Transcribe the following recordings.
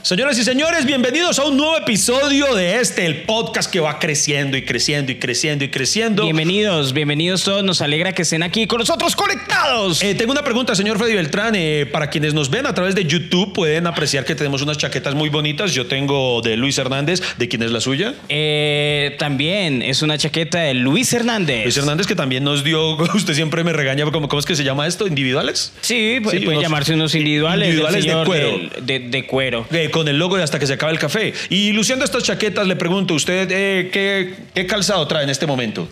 Señoras y señores, bienvenidos a un nuevo episodio de este, el podcast que va creciendo y creciendo y creciendo y creciendo. Bienvenidos, bienvenidos todos. Nos alegra que estén aquí con nosotros conectados. Eh, tengo una pregunta, señor Freddy Beltrán. Eh, para quienes nos ven a través de YouTube, pueden apreciar que tenemos unas chaquetas muy bonitas. Yo tengo de Luis Hernández. ¿De quién es la suya? Eh, también es una chaqueta de Luis Hernández. Luis Hernández, que también nos dio. Usted siempre me regaña. ¿Cómo, cómo es que se llama esto? ¿Individuales? Sí, Sí, puede unos llamarse unos individuales. individuales de cuero. de, de cuero. Eh, con el logo de hasta que se acabe el café. Y luciendo estas chaquetas, le pregunto, ¿usted eh, qué, qué calzado trae en este momento?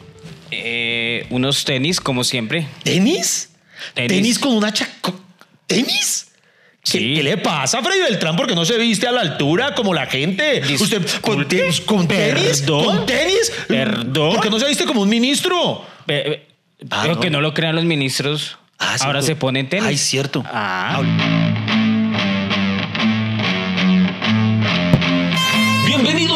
Eh, unos tenis, como siempre. ¿Tenis? ¿Tenis, Tenis. con una chaco? ¿Tenis? ¿Qué, Sí. qué le pasa a Freddy Beltrán? Porque no se viste a la altura como la gente. Usted con, tenis, con tenis, Perdón. con tenis. Perdón. ¿Por qué no se viste como un ministro? Ah, creo no. que no lo crean los ministros. Ah, Ahora cierto. se ponen tenis. Ay, cierto. Ah.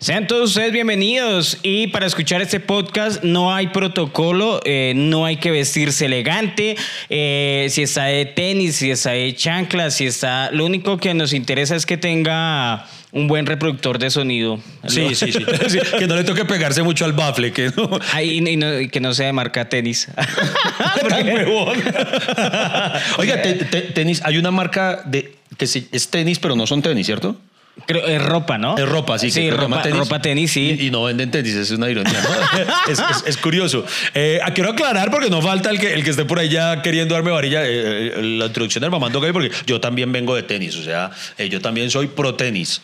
Sean todos ustedes bienvenidos y para escuchar este podcast no hay protocolo, eh, no hay que vestirse elegante, eh, si está de tenis, si está de chanclas, si está... Lo único que nos interesa es que tenga un buen reproductor de sonido. Sí, sí, sí, Sí, Que no le toque pegarse mucho al bafle, que no. Ay, y no- y que no sea de marca tenis. Oiga, te- te- tenis, hay una marca de que sí, es tenis, pero no son tenis, ¿cierto? Creo, es ropa, ¿no? Es ropa, sí. Sí, que ropa, tenis, sí. Y, y no venden tenis, es una ironía. ¿no? es, es- es curioso. Eh, ah, quiero aclarar porque no falta el que, el que esté por ahí ya queriendo darme varilla. eh, eh, la introducción del mamando gay, porque yo también vengo de tenis, o sea, eh, yo también soy pro tenis.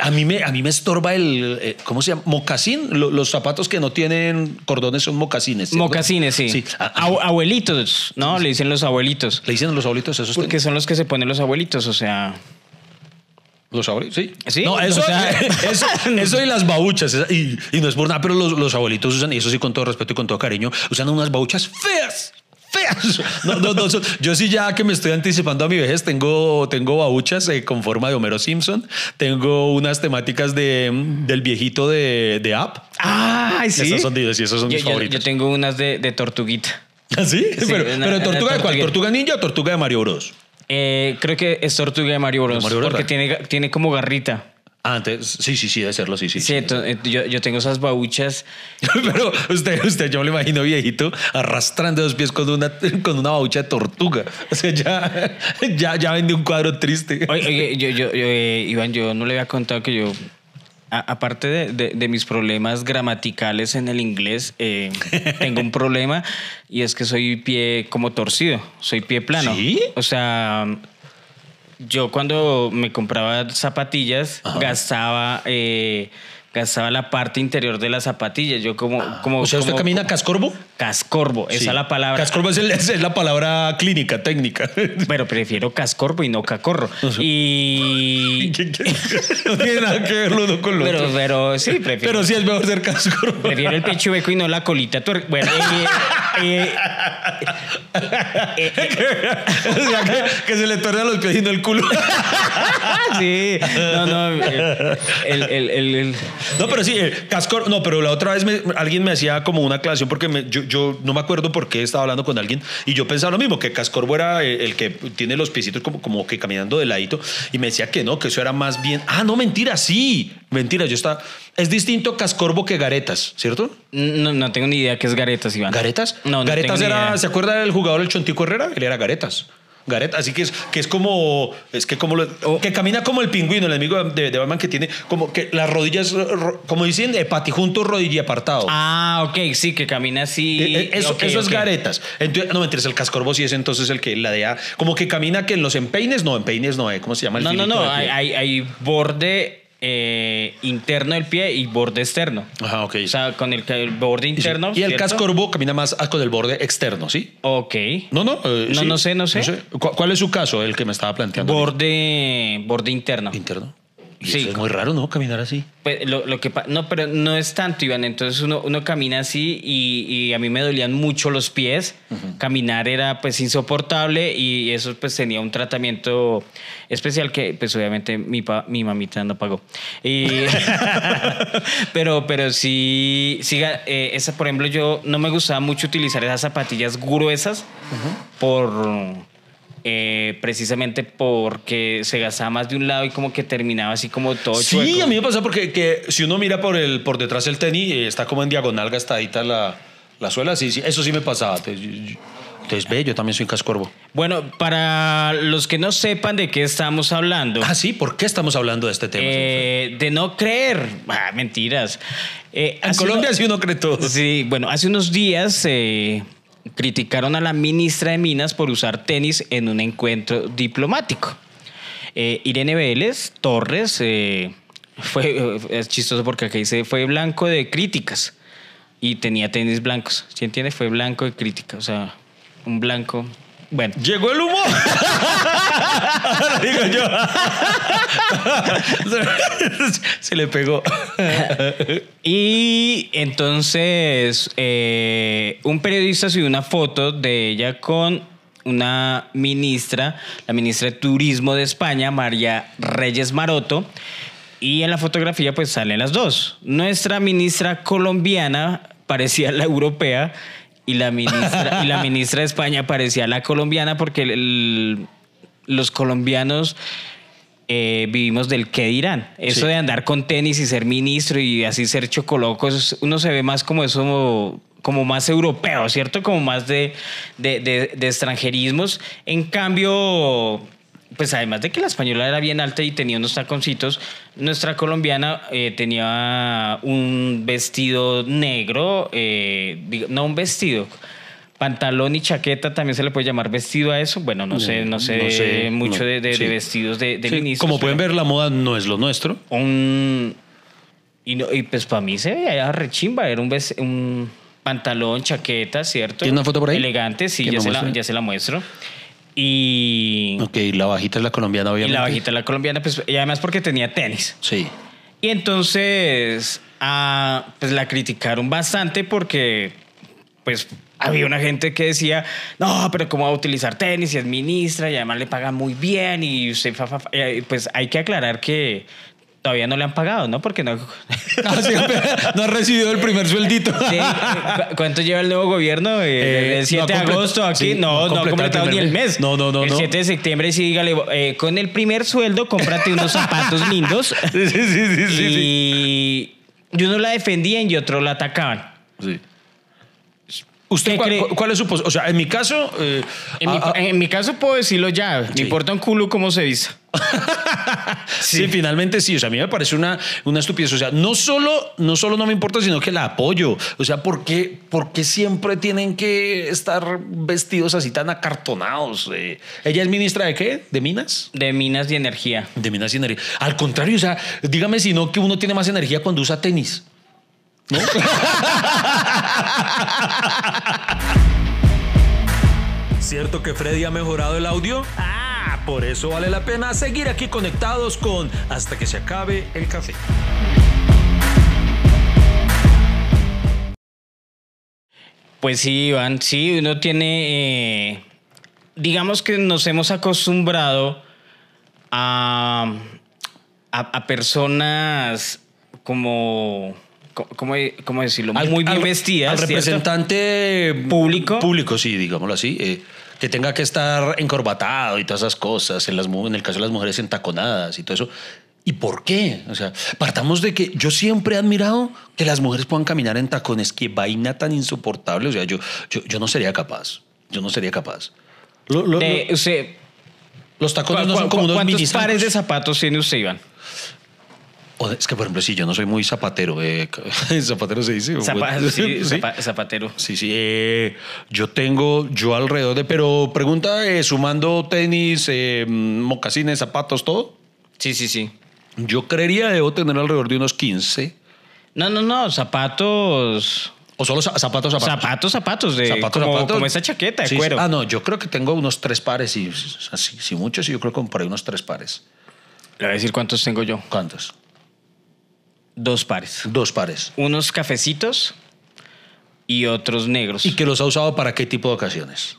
A, mí me, a mí me estorba el, ¿cómo se llama? Mocasín. Lo- los zapatos que no tienen cordones son mocasines. ¿cierto? Mocasines, sí. Sí. Abu- abuelitos, ¿no? Le dicen los abuelitos. ¿Le dicen los abuelitos esos Porque tenis? son los que se ponen los abuelitos, o sea... ¿Los abuelitos? Sí. Sí, No, eso, o sea- eso, eso y las babuchas. Y, y no es por nada, pero los, los abuelitos usan, y eso sí con todo respeto y con todo cariño, usan unas babuchas feas. Feas. No, no, no, yo sí ya que me estoy anticipando a mi vejez, tengo, tengo babuchas eh, con forma de Homero Simpson, tengo unas temáticas de, del viejito de, de App. ¡Ay, sí! Esas son, esos son yo, mis yo- favoritos. yo tengo unas de, de tortuguita. ¿Ah, sí? Sí, pero, una- pero tortuga de cuál? ¿Tortuga ninja o tortuga de Mario Bros? Eh, creo que es tortuga de Mario Bros. Mario Bros, porque ¿verdad? tiene, tiene como garrita. Ah, entonces, sí, sí, sí, debe serlo, sí, sí. Sí, yo, yo tengo esas babuchas. Pero usted, usted, yo me lo imagino viejito arrastrando los pies con una, con una babucha de tortuga. O sea, ya, ya, ya vende un cuadro triste. Oye, oye, yo, yo, yo, eh, Iván, yo no le había contado que yo, aparte de, de- de mis problemas gramaticales en el inglés, eh, tengo un problema y es que soy pie como torcido, soy pie plano. ¿Sí? O sea, yo cuando me compraba zapatillas gastaba... eh, Gastaba la parte interior de las zapatillas. Yo como... como o sea, ¿usted como- camina cascorbo? Cascorbo, esa es la palabra. Cascorbo es, el- es la palabra clínica, técnica. Pero prefiero cascorbo y no cacorro. Y... no tiene nada que ver lo uno con lo Pero, otro. pero sí, prefiero. Pero sí es mejor ser cascorbo. Prefiero el pecho hueco y no la colita Bueno, eh, eh, o sea, que, que se le torna los pies y no el culo. sí. No, no. eh, El, el, el, el- No, pero sí, eh. No, pero la otra vez me- alguien me hacía como una aclaración porque me- yo, yo no me acuerdo por qué estaba hablando con alguien y yo pensaba lo mismo, que cascorbo era eh, el que tiene los piecitos como, como que caminando de ladito y me decía que no, que eso era más bien. Ah, no, mentira, sí. Mentira, yo estaba. Es distinto cascorbo que garetas, ¿cierto? no, no tengo ni idea qué es garetas, Iván. ¿Garetas? No, no Garetas tengo ni era. idea. ¿Se acuerda del jugador el Chontico Herrera? Él era Garetas. Garetas, así que es, que es como, es que como, lo- que camina como el pingüino, el enemigo de, de Batman que tiene como que las rodillas, ro- como dicen, de patijunto, rodilla apartado. Ah, ok, sí, que camina así. Eh, eh, Eso, eso es garetas. Entonces, no mentiras, el cascorbo sí es entonces el que ladea, como que camina que en los empeines, no, empeines no, eh, ¿cómo se llama el No, no, no. de Hay, pie? hay, hay borde eh, interno del pie y borde externo. Ajá, ok. O sea, con el, el borde sí, interno. y el ¿cierto? cascorbo camina más con el borde externo, ¿sí? Ok. No, no. eh, No, sí. no sé, no sé. ¿Cu- ¿Cuál es su caso, el que me estaba planteando? Borde, borde interno. Interno. Y Sí. eso es muy raro, ¿no? Caminar así. Pues, lo, lo que no, pero no es tanto, Iván. Entonces uno, uno camina así y, y a mí me dolían mucho los pies. Caminar era pues insoportable y eso pues tenía un tratamiento especial que pues obviamente mi, pa- mi mamita no pagó. Y, pero, pero sí, siga, eh, esa por ejemplo yo no me gustaba mucho utilizar esas zapatillas gruesas por eh, precisamente porque se gastaba más de un lado y como que terminaba así como todo Sí, chueco. a mí me pasa porque que si uno mira por, el, por detrás del tenis, eh, está como en diagonal gastadita la, la suela. Sí, sí, eso sí me pasaba. Entonces, entonces, ve, yo también soy cascorbo. Bueno, para los que no sepan de qué estamos hablando, Ah, sí, ¿por qué estamos hablando de este tema? eh, de no creer, ah, mentiras. Eh, en Colombia uno- sí uno cree todo. Sí, bueno, hace unos días eh, criticaron a la ministra de Minas por usar tenis en un encuentro diplomático. Eh, Irene Vélez Torres eh, fue, eh, es chistoso porque acá dice, fue blanco de críticas y tenía tenis blancos. ¿Sí entiende? Fue blanco de críticas, o sea, un blanco. Bueno, Llegó el. Ahora digo yo. Se le pegó. Y entonces eh, un periodista subió una foto de ella con una ministra, la ministra de Turismo de España, María Reyes Maroto. Y en la fotografía pues salen las dos. Nuestra ministra colombiana parecía la europea y la ministra, y la ministra de España parecía la colombiana porque el- el- los colombianos eh, vivimos del qué dirán. Eso Sí. de andar con tenis y ser ministro y así ser chocoloco, uno se ve más como eso, como más europeo, ¿cierto? Como más de, de, de- de extranjerismos. En cambio, pues además de que la española era bien alta y tenía unos taconcitos, nuestra colombiana eh, tenía un vestido negro, eh, digo, no un vestido. Pantalón y chaqueta también se le puede llamar vestido a eso. Bueno, no sé, no sé, No sé, mucho no, de, de- de sí. vestidos de, de Sí, ministros. como pueden ver, la moda no es lo nuestro. Un, y, no- y pues para mí se veía rechimba. Era un, ves- un pantalón, chaqueta, ¿cierto? ¿Tiene una foto por ahí? Elegante, sí, ya se, la, ya se la muestro. Y, Ok, la bajita es la colombiana, y obviamente. la bajita, la colombiana, pues, y además porque tenía tenis. Sí. Y entonces, ah, pues la criticaron bastante porque, pues, había una gente que decía, no, pero ¿cómo va a utilizar tenis si es ministra y además le pagan muy bien? Y usted, fa, fa, fa". Eh, pues hay que aclarar que todavía no le han pagado, ¿no? Porque no... Sí, no ha recibido el primer sueldito. Sí, ¿cu- ¿Cuánto lleva el nuevo gobierno? Eh, Eh, el 7 no de agosto aquí. sí, no, no no ha completado ni el mes. No, no, no, El no. 7 de septiembre sí, dígale, eh, con el primer sueldo, cómprate unos zapatos lindos. Sí, sí, sí, sí, sí. y, y uno la defendían y otro la atacaban. Sí. ¿Usted ¿Qué cuál, es su posición? O sea, en mi caso... eh, En, mi, en mi caso puedo decirlo ya. Sí. Me importa un culo cómo se vista. Sí. finalmente sí. O sea, a mí me parece una, una estupidez. O sea, no solo, no solo no me importa, sino que la apoyo. O sea, ¿por qué, por qué siempre tienen que estar vestidos así tan acartonados? Eh, ¿Ella es ministra de qué? ¿De Minas? De minas y energía. De Minas y Energía. Al contrario, o sea, dígame si no que uno tiene más energía cuando usa tenis. ¿No? ¿Cierto que Freddy ha mejorado el audio? Ah, por eso vale la pena seguir aquí conectados con Hasta que se acabe el café. Pues sí, Iván, sí, uno tiene, eh, digamos que nos hemos acostumbrado a, a, a personas como, co- ¿cómo, cómo decirlo? Muy bien vestidas. Al ¿cierto? representante Público. Público, sí, digámoslo así. eh, que tenga que estar encorbatado y todas esas cosas. En, las, en el caso de las mujeres entaconadas y todo eso. ¿Y por qué? O sea, partamos de que yo siempre he admirado que las mujeres puedan caminar en tacones. Qué vaina tan insoportable. O sea, yo, yo, yo no sería capaz. Yo no sería capaz. Lo- lo- De- lo- usted, los tacones no ¿cu- son como unos ¿Cuántos mini pares de zapatos tiene usted, Iván? O Es que, por ejemplo, sí, yo no soy muy zapatero. eh, zapatero se dice. Zapa- Bueno, sí, sí. zapa- zapatero. Sí, sí. eh, yo tengo, yo alrededor de. Pero pregunta, eh, sumando tenis, eh, mocasines, zapatos, todo. Sí, sí, sí. Yo creería debo tener alrededor de unos 15. No, no, no, zapatos. O solo za- zapatos, zapatos. Zapatos, zapatos, de, Zapatos, como, zapatos. como esa chaqueta de Sí, cuero. Ah, no, yo creo que tengo unos tres pares y si mucho, sí, yo creo que ahí unos tres pares. Le voy a decir cuántos tengo yo. ¿Cuántos? Dos pares. Dos pares. Unos cafecitos y otros negros. ¿Y que los ha usado para qué tipo de ocasiones?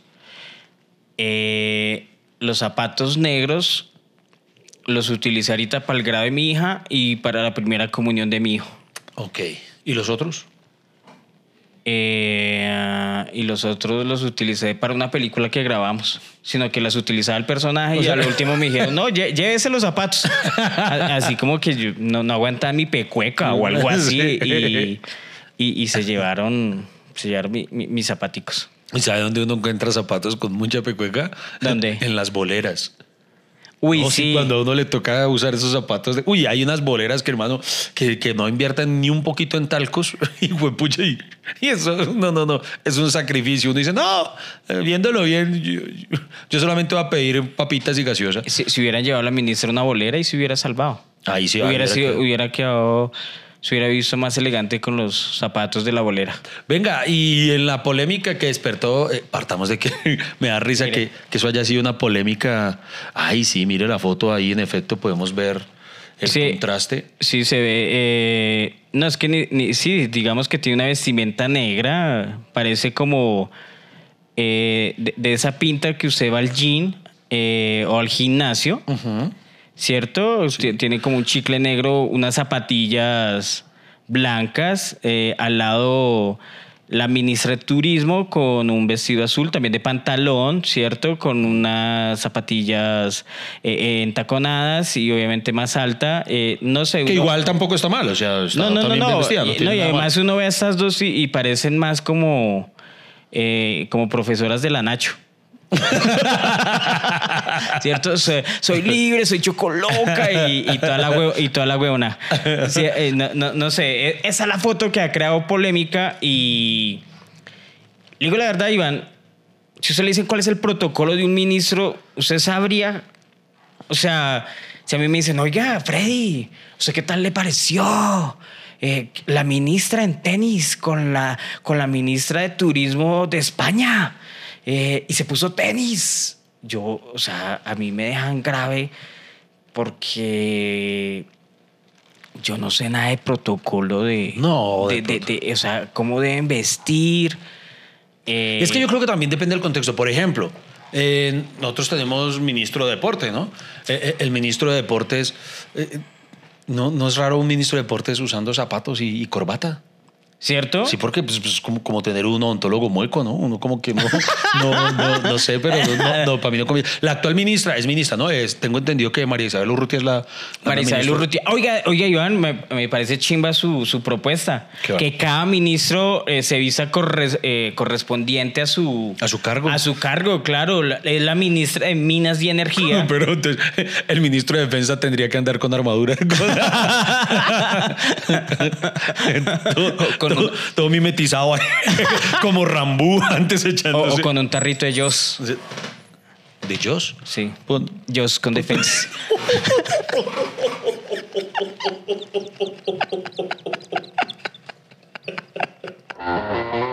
Eh, los zapatos negros los utilicé ahorita para el grado de mi hija y para la primera comunión de mi hijo. Ok. ¿Y los otros? Eh, y los otros los utilicé para una película que grabamos, sino que las utilizaba el personaje y al último me dijeron, no, lle- llévese los zapatos. Así como que yo no, no aguantaba mi pecueca o algo así. Y, y- y se llevaron, se llevaron mi- mi- mis zapaticos. ¿Y sabe dónde uno encuentra zapatos con mucha pecueca? ¿Dónde? En las boleras. Uy, No, sí. Cuando a uno le toca usar esos zapatos. De... Uy, hay unas boleras que, hermano, que, que no inviertan ni un poquito en talcos. Y pucha, y, y eso, no, no, no. Es un sacrificio. Uno dice, no, eh, viéndolo bien, yo, solamente voy a pedir papitas y gaseosa. Si, si hubieran llevado a la ministra una bolera y se hubiera salvado. Ahí sí hubiera, sido, hubiera quedado, se hubiera visto más elegante con los zapatos de la bolera. Venga, y en la polémica que despertó, eh, partamos de que me da risa que, que eso haya sido una polémica. Ay, sí, mire la foto ahí, en efecto podemos ver el Sí. contraste. Sí, se ve. eh, no, es que ni, ni- sí, digamos que tiene una vestimenta negra. Parece como eh, de, de esa pinta que usted va al gym eh, o al gimnasio, ¿cierto? Ti- Tiene como un chicle negro, unas zapatillas blancas. eh, al lado la ministra de Turismo con un vestido azul, también de pantalón, ¿cierto? Con unas zapatillas eh, eh, entaconadas y obviamente más alta. Eh, no sé. Que uno- igual tampoco está mal, o sea, está no, no, no, también bien no. vestida, no, y mal. además uno ve a estas dos y, y parecen más como, eh, como profesoras de la Nacho. ¿Cierto? Soy, soy libre, soy chocoloca y, y toda la hue- y toda la huevona. Sí, eh, no, no- no sé, eh, esa es la foto que ha creado polémica y... le Digo la verdad, Iván, si usted le dice cuál es el protocolo de un ministro, usted sabría o sea, si a mí me dicen, oiga, Freddy, ¿usted qué tal le pareció? Eh, la ministra en tenis con la, con la ministra de Turismo de España. Eh, y se puso tenis. Yo, o sea, a mí me dejan grave porque yo no sé nada de protocolo de... No, de, de de- de- o sea, cómo deben vestir. Eh, Es que yo creo que también depende del contexto. Por ejemplo, eh, nosotros tenemos ministro de deporte, ¿no? Eh, el ministro de deportes, no, no es raro un ministro de deportes usando zapatos y, y corbata. ¿Cierto? Sí, porque pues, pues, como, como tener un odontólogo mueco, ¿no? Uno como que no, no, no, no sé, pero no, no, para mí no conviene. La actual ministra es ministra, ¿no? Es, tengo entendido que María Isabel Urrutia es la... la María Isabel. Urrutia. Oiga, oiga, Iván, me, me parece chimba su, su propuesta. Que cada ministro eh, se vista corres- eh, correspondiente a su... A su cargo. A su cargo, claro. La- Es la ministra de Minas y Energía. Pero entonces, el ministro de Defensa tendría que andar con armadura. todo, Con todo- mimetizado ahí, como Rambú antes o, echándose. o con un tarrito de Joss. ¿De Joss? Sí. Pon- Joss con defensa.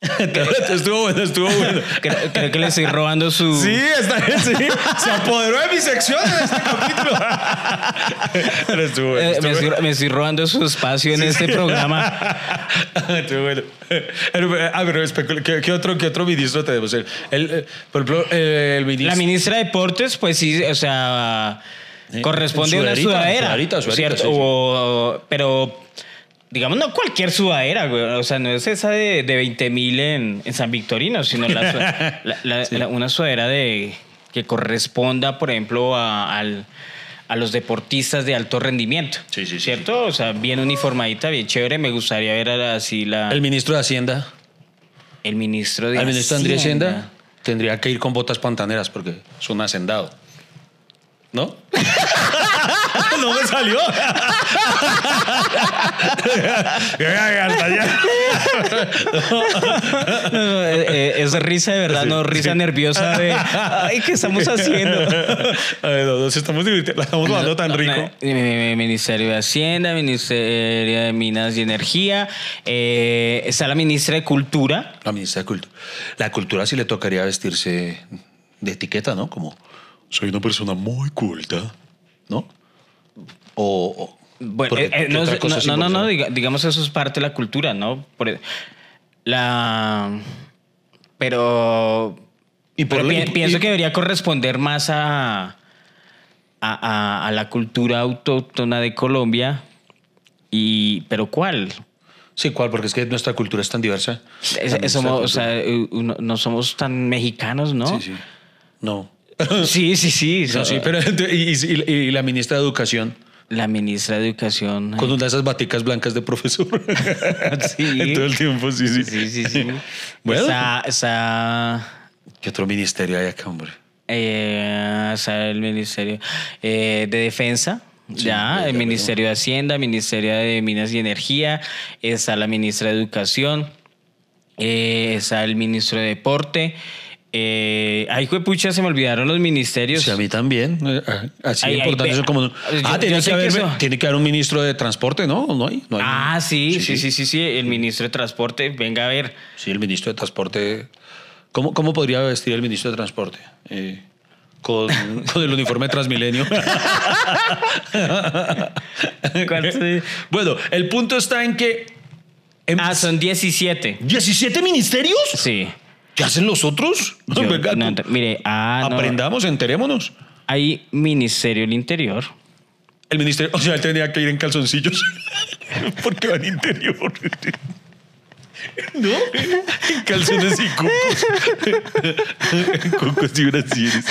Estuvo bueno, estuvo bueno. Creo, creo que le estoy robando su... Sí, está bien, sí. Se apoderó de mi sección en este capítulo. Pero estuvo bueno. Eh, me, bueno. estoy, me estoy robando su espacio en este programa. Estuvo bueno. Pero, Ah, pero ¿qué, qué otro, ¿qué otro ministro tenemos? El, el, eh, por ejemplo, eh, el ministro... La ministra de Deportes, pues sí, o sea, Eh, corresponde a una sudadera, ¿cierto? O- pero, digamos, no cualquier sudadera, güey. O sea, no es esa de, de 20 mil en, en San Victorino, sino la su- la- la- la- una sudadera de, que corresponda, por ejemplo, a, al- a los deportistas de alto rendimiento. Sí, sí, sí, ¿Cierto? O sea, bien uniformadita, bien chévere. Me gustaría ver así la, El ministro de Hacienda, el ministro de el ministro Andrés Hacienda. Hacienda, tendría que ir con botas pantaneras porque es un hacendado. ¿No? no me salió. No, eh, eh, es risa de verdad, no risa nerviosa de ay, ¿qué estamos haciendo? A ver, nos estamos divirtiendo, la estamos jugando tan rico. Ministerio de Hacienda, Ministerio de Minas y Energía, eh, está la ministra de Cultura. La ministra de Cultura. La cultura sí le tocaría vestirse de etiqueta, ¿no? Como soy una persona muy culta, ¿no? O. Bueno, eh, eh, ¿qué no, no, no, no, digamos eso es parte de la cultura, ¿no? Por- e, la, pero, Y por pero lo- pi- y- pienso que debería corresponder más a, a, a- a la cultura autóctona de Colombia. Y, pero ¿cuál? Sí, ¿cuál? Porque es que nuestra cultura es tan diversa. Es- somos, o sea, eh, no somos tan mexicanos, ¿no? Sí, sí. No. Sí, sí, sí. No, sí, pero y, y- y la ministra de Educación La ministra de Educación. con una de esas baticas blancas de profesor. Sí. En todo el tiempo, sí, sí. Sí, sí, sí. Bueno. Está, ¿Qué otro ministerio hay acá, hombre? eh, está el Ministerio eh, de Defensa. Sí, ya, el. Ministerio de Hacienda, Ministerio de Minas y Energía, está la ministra de Educación, eh, está el ministro de Deporte. Eh, ay, pucha, se me olvidaron los ministerios. Sí, a mí también. Eh, Así Ay, importante eso como. yo- Ah, tiene yo que, haber, eso- tiene que haber un ministro de transporte, ¿no? ¿No hay? ¿No hay? Ah, sí, sí, sí, sí, sí, el ministro de Transporte, venga a ver. Sí, el ministro de transporte. ¿Cómo, cómo podría vestir el ministro de transporte? Eh, con, con el uniforme de Transmilenio. ¿Cuánto- bueno, el punto está en que. en- Ah, son 17. ¿17 ministerios? Sí. ¿Qué hacen los otros? Yo- Venga, no, mire, ah, no. aprendamos, enterémonos. Hay Ministerio del Interior. El ministerio, o sea, él tenía que ir en calzoncillos porque va en interior. ¿No? En calzones y cucos. cucos y brasieres.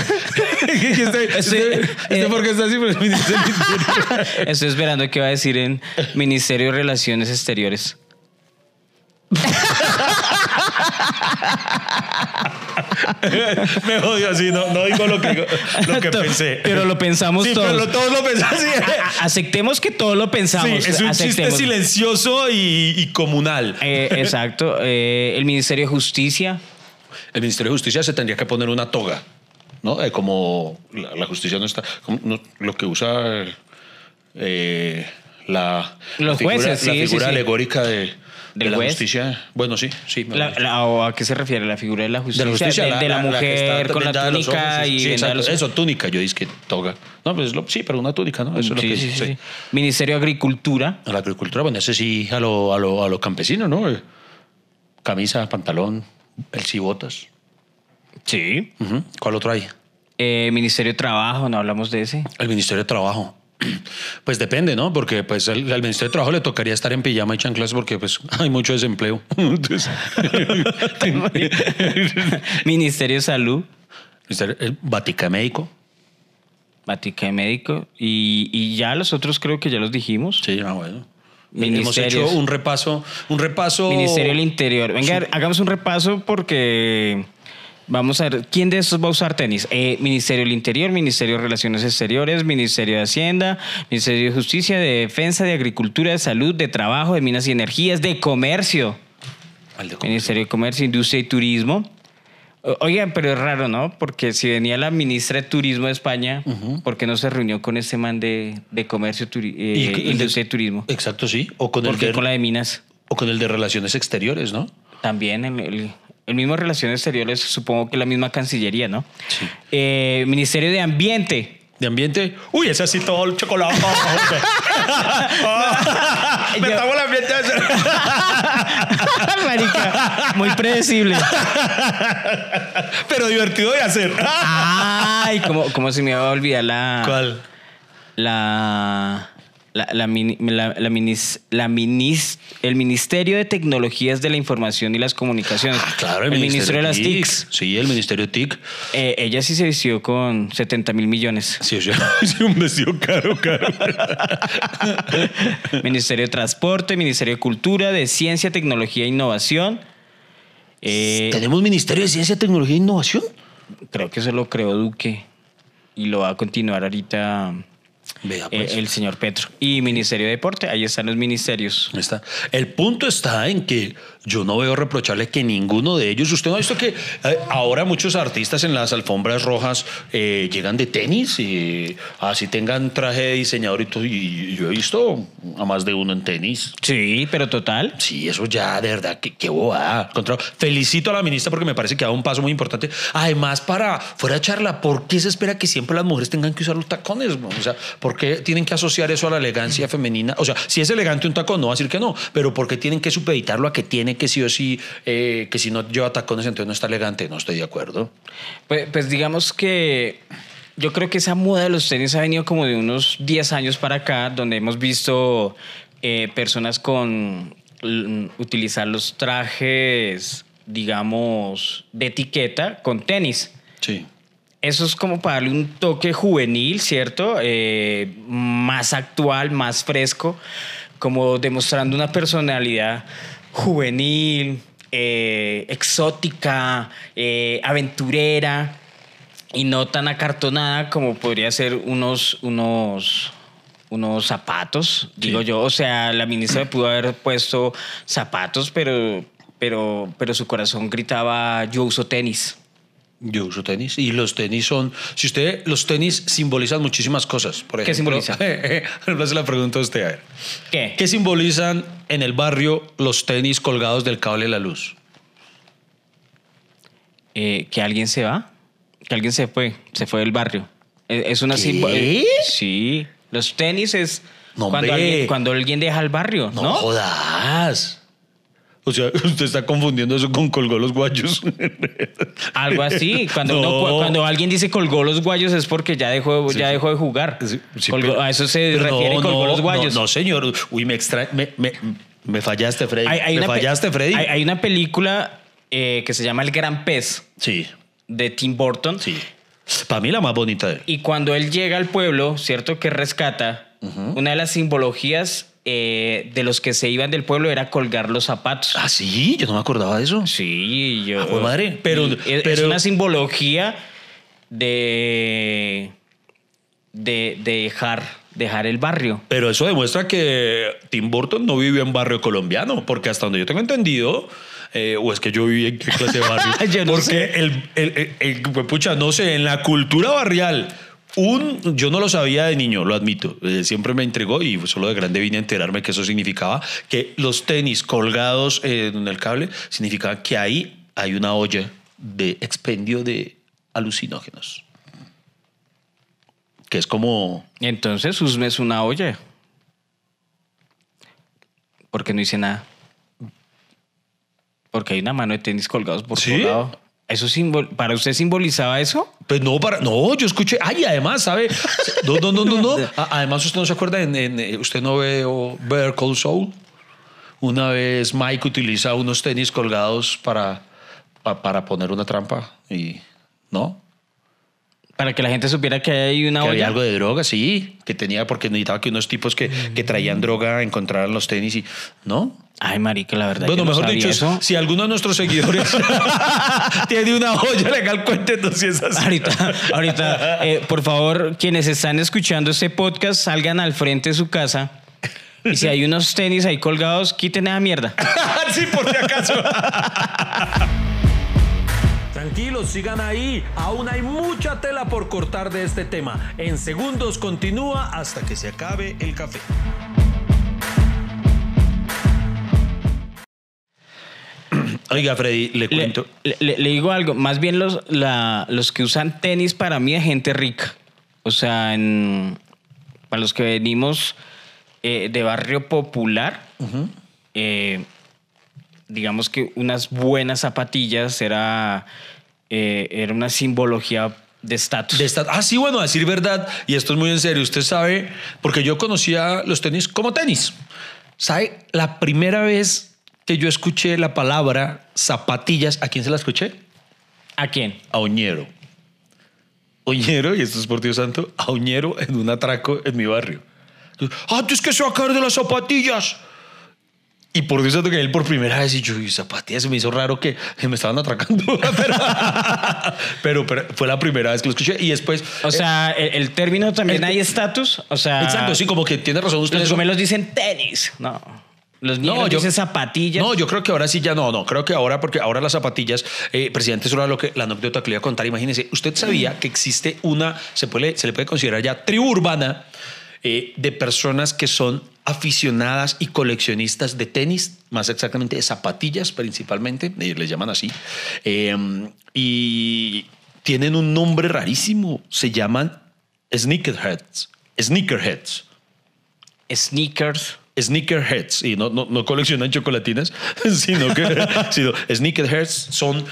Este, este, Ese- este eh, por qué está así, pero ministerio del interior. Estoy esperando qué va a decir en Ministerio de Relaciones Exteriores. Me jodió así, no, no digo lo que, lo que To- pensé. pero lo pensamos sí, todos. Pero lo- todos lo pensamos así. A- Aceptemos que todo lo pensamos. Sí, es un chiste silencioso y, y comunal. Eh, exacto. Eh, el Ministerio de Justicia. El Ministerio de Justicia se tendría que poner una toga, ¿no? Eh, como la, la justicia no está. como no- lo que usa eh, la, Los la figura, jueces, la figura sí. alegórica de, de ¿Del la justicia. Bueno, sí, sí. La- parece. la- ¿o ¿A qué se refiere? ¿La figura de la justicia? de la justicia, de, de la mujer con la los túnica ojos, y sí, exacto. los. Eso, túnica, yo dije que toga. No, pues lo- sí, pero una túnica, ¿no? Eso es lo que sí. Ministerio de Agricultura. A la agricultura, bueno, ese sí a lo, a lo, a lo campesino, ¿no? Eh, Camisa, pantalón, el sí botas. Sí. Ujú. ¿Cuál otro hay? Eh, Ministerio de Trabajo, no hablamos de ese. El Ministerio de Trabajo. Pues depende, ¿no? Porque pues al, al Ministerio de Trabajo le tocaría estar en pijama y chanclas porque pues hay mucho desempleo. Entonces, Ministerio de Salud, Ministerio- el Vatica Médico. Vatica de Médico. Y, y ya los otros creo que ya los dijimos. Sí, ah, bueno. Hemos hecho un repaso, un repaso. Ministerio del Interior. Venga, hagamos un repaso porque vamos a ver quién de estos va a usar tenis. Eh, Ministerio del Interior, Ministerio de Relaciones Exteriores, Ministerio de Hacienda, Ministerio de Justicia, de Defensa, de Agricultura, de Salud, de Trabajo, de Minas y Energías, de Comercio. Al de comercio. Ministerio de Comercio, Industria y Turismo. Oigan, pero es raro, ¿no? Porque si venía la ministra de Turismo de España, ¿por qué no se reunió con este man de, de Comercio, turi- eh, Y- de- Industria y Turismo? Exacto, sí. O con, el ¿Por qué de, con la de Minas? o con el de Relaciones Exteriores, ¿no? También el, el, el mismo Relaciones Exteriores, supongo que la misma Cancillería, ¿no? Sí. Eh, Ministerio de Ambiente. De ambiente. Uy, ese así todo el chocolate. Me Yo- estamos el ambiente. Marica, muy predecible. Pero divertido de hacer. Ay, como, como se me iba a olvidar la... ¿Cuál? La... La, la, la- minis- la minis- el Ministerio de Tecnologías de la Información y las Comunicaciones. Ah, Claro, el, Ministerio de las TICs. Sí, el Ministerio TIC. Eh, ella sí se vistió con 70 mil millones. Sí, o sea, sí, un vestido caro, caro. Ministerio de Transporte, Ministerio de Cultura, de Ciencia, Tecnología e Innovación. Eh, ¿Tenemos Ministerio de Ciencia, Tecnología e Innovación? creo que eso lo creó Duque y lo va a continuar ahorita Vea, eh, pues. el señor Petro. Y Ministerio de Deporte, ahí están los ministerios. Está. El punto está en que yo no veo reprocharle que ninguno de ellos. Usted no ha visto que eh, ahora muchos artistas en las alfombras rojas eh, llegan de tenis y así tengan traje de diseñador y todo. Y yo he visto a más de uno en tenis. Sí, pero total. Sí, eso ya, de verdad, que qué bobada. Felicito a la ministra porque me parece que ha dado un paso muy importante. Además, para fuera de charla, ¿por qué se espera que siempre las mujeres tengan que usar los tacones? O sea, ¿por qué tienen que asociar eso a la elegancia femenina? O sea, si es elegante un tacón, no va a decir que no, pero ¿por qué tienen que supeditarlo a que tiene que sí o sí, eh, que si no lleva tacones entonces no está elegante? No estoy de acuerdo. Pues, pues digamos que yo creo que esa moda de los tenis ha venido como de unos 10 años para acá, donde hemos visto eh, personas con utilizar los trajes, digamos, de etiqueta con tenis. Sí. Eso es como para darle un toque juvenil, ¿cierto? Eh, más actual, más fresco, como demostrando una personalidad juvenil, eh, exótica, eh, aventurera y no tan acartonada como podría ser unos, unos, unos zapatos, digo yo. O sea, la ministra pudo haber puesto zapatos, pero, pero, pero su corazón gritaba, yo uso tenis. Yo uso tenis y los tenis son, si usted, los tenis simbolizan muchísimas cosas. Por ¿Qué ejemplo, simboliza? Le hace la pregunta a usted, a ver. ¿Qué? ¿Qué simbolizan en el barrio los tenis colgados del cable de la luz? Eh, que alguien se va, que alguien se fue, se fue del barrio. Eh, Es una ¿Qué? simbo- eh, Sí, los tenis es No, cuando, hombre. alguien, cuando alguien deja el barrio, No, ¿no? jodas. O sea, usted está confundiendo eso con colgó los guayos. Algo así. Cuando, No. uno- cu- cuando alguien dice colgó los guayos es porque ya dejó, Sí, ya dejó de jugar. Sí, sí, Colgó- pero- a eso se refiere no, colgó no, los guayos. No, señor. Uy, me extra... Me, me, me fallaste, Freddy. Hay- hay me fallaste, Freddy. Hay, hay una película eh, que se llama El Gran Pez Sí, de Tim Burton. sí. Para mí la más bonita de él. Y cuando él llega al pueblo, ¿cierto? Que rescata, una de las simbologías eh, de los que se iban del pueblo era colgar los zapatos. Ah, sí, yo no me acordaba de eso. Sí, yo. Ah, madre. Pero- Y es, una simbología de. de, de dejar, dejar el barrio. Pero eso demuestra que Tim Burton no vivió en barrio colombiano, porque hasta donde yo tengo entendido, eh, o es que yo viví en qué clase de barrio. No porque el, el, el- el- pucha, no sé, en la cultura barrial. Un, yo no lo sabía de niño, lo admito. eh, siempre me intrigó y solo de grande vine a enterarme que eso significaba que los tenis colgados en el cable significaban que ahí hay una olla de expendio de alucinógenos. Que es como Entonces, Usme es una olla. Porque no hice nada. Porque hay una mano de tenis colgados por ¿Sí? todo lado. ¿Eso simbol ¿Para usted simbolizaba eso? Pues no, para, no, yo escuché. Ay, además, ¿sabe? No, no, no, no, no. Además, usted no se acuerda, en, en, eh, usted no ve o Better Call Saul. Una vez Mike utiliza unos tenis colgados para, pa- para poner una trampa y. ¿No? Para que la gente supiera que hay una que olla. había algo de droga, sí. Que tenía, porque necesitaba que unos tipos que, que traían droga encontraran los tenis y. ¿No? Ay, marica, la verdad. Bueno, mejor dicho, eso. si alguno de nuestros seguidores tiene una olla legal, cuéntenos si es así. Ahorita, ahorita, eh, por favor, quienes están escuchando este podcast, salgan al frente de su casa. Y si hay unos tenis ahí colgados, quiten esa mierda. sí, por si acaso. Tranquilos, sigan ahí. Aún hay mucha tela por cortar de este tema. En segundos continúa hasta que se acabe el café. Oiga, Freddy, le cuento. le- le- le digo algo, más bien los, la- los que usan tenis para mí es gente rica. O sea, en- para los que venimos eh, de barrio popular, eh, digamos que unas buenas zapatillas era, eh, era una simbología de estatus. De ah, sí, bueno, a decir verdad, y esto es muy en serio, usted sabe, porque yo conocía los tenis como tenis. ¿Sabe? La primera vez que yo escuché la palabra zapatillas, ¿a quién se la escuché? ¿A quién? A Oñero. Oñero, y esto es por Dios santo, a Oñero en un atraco en mi barrio. Ah, es que se va a caer de las zapatillas. Y por Dios santo que él por primera vez y yo, y zapatillas, se me hizo raro que, me estaban atracando. pero, pero, fue la primera vez que lo escuché. Y después. O sea, el, el término también el- hay estatus. O sea, exacto, sí, como que tiene razón usted. los dicen tenis. No. Los niños No, yo- dicen zapatillas. No, yo creo que ahora sí ya no, no, creo que ahora, porque ahora las zapatillas, eh, presidente, eso era lo que, la anécdota que le iba a contar. Imagínese, usted sabía que existe una, se, puede, se le puede considerar ya tribu urbana eh, de personas que son aficionadas y coleccionistas de tenis, más exactamente de zapatillas principalmente, ellos les llaman así, eh, y tienen un nombre rarísimo, se llaman sneakerheads, sneakerheads. Sneakers. Sneakerheads, y no, no, no coleccionan chocolatinas, sino que sino sneakerheads son,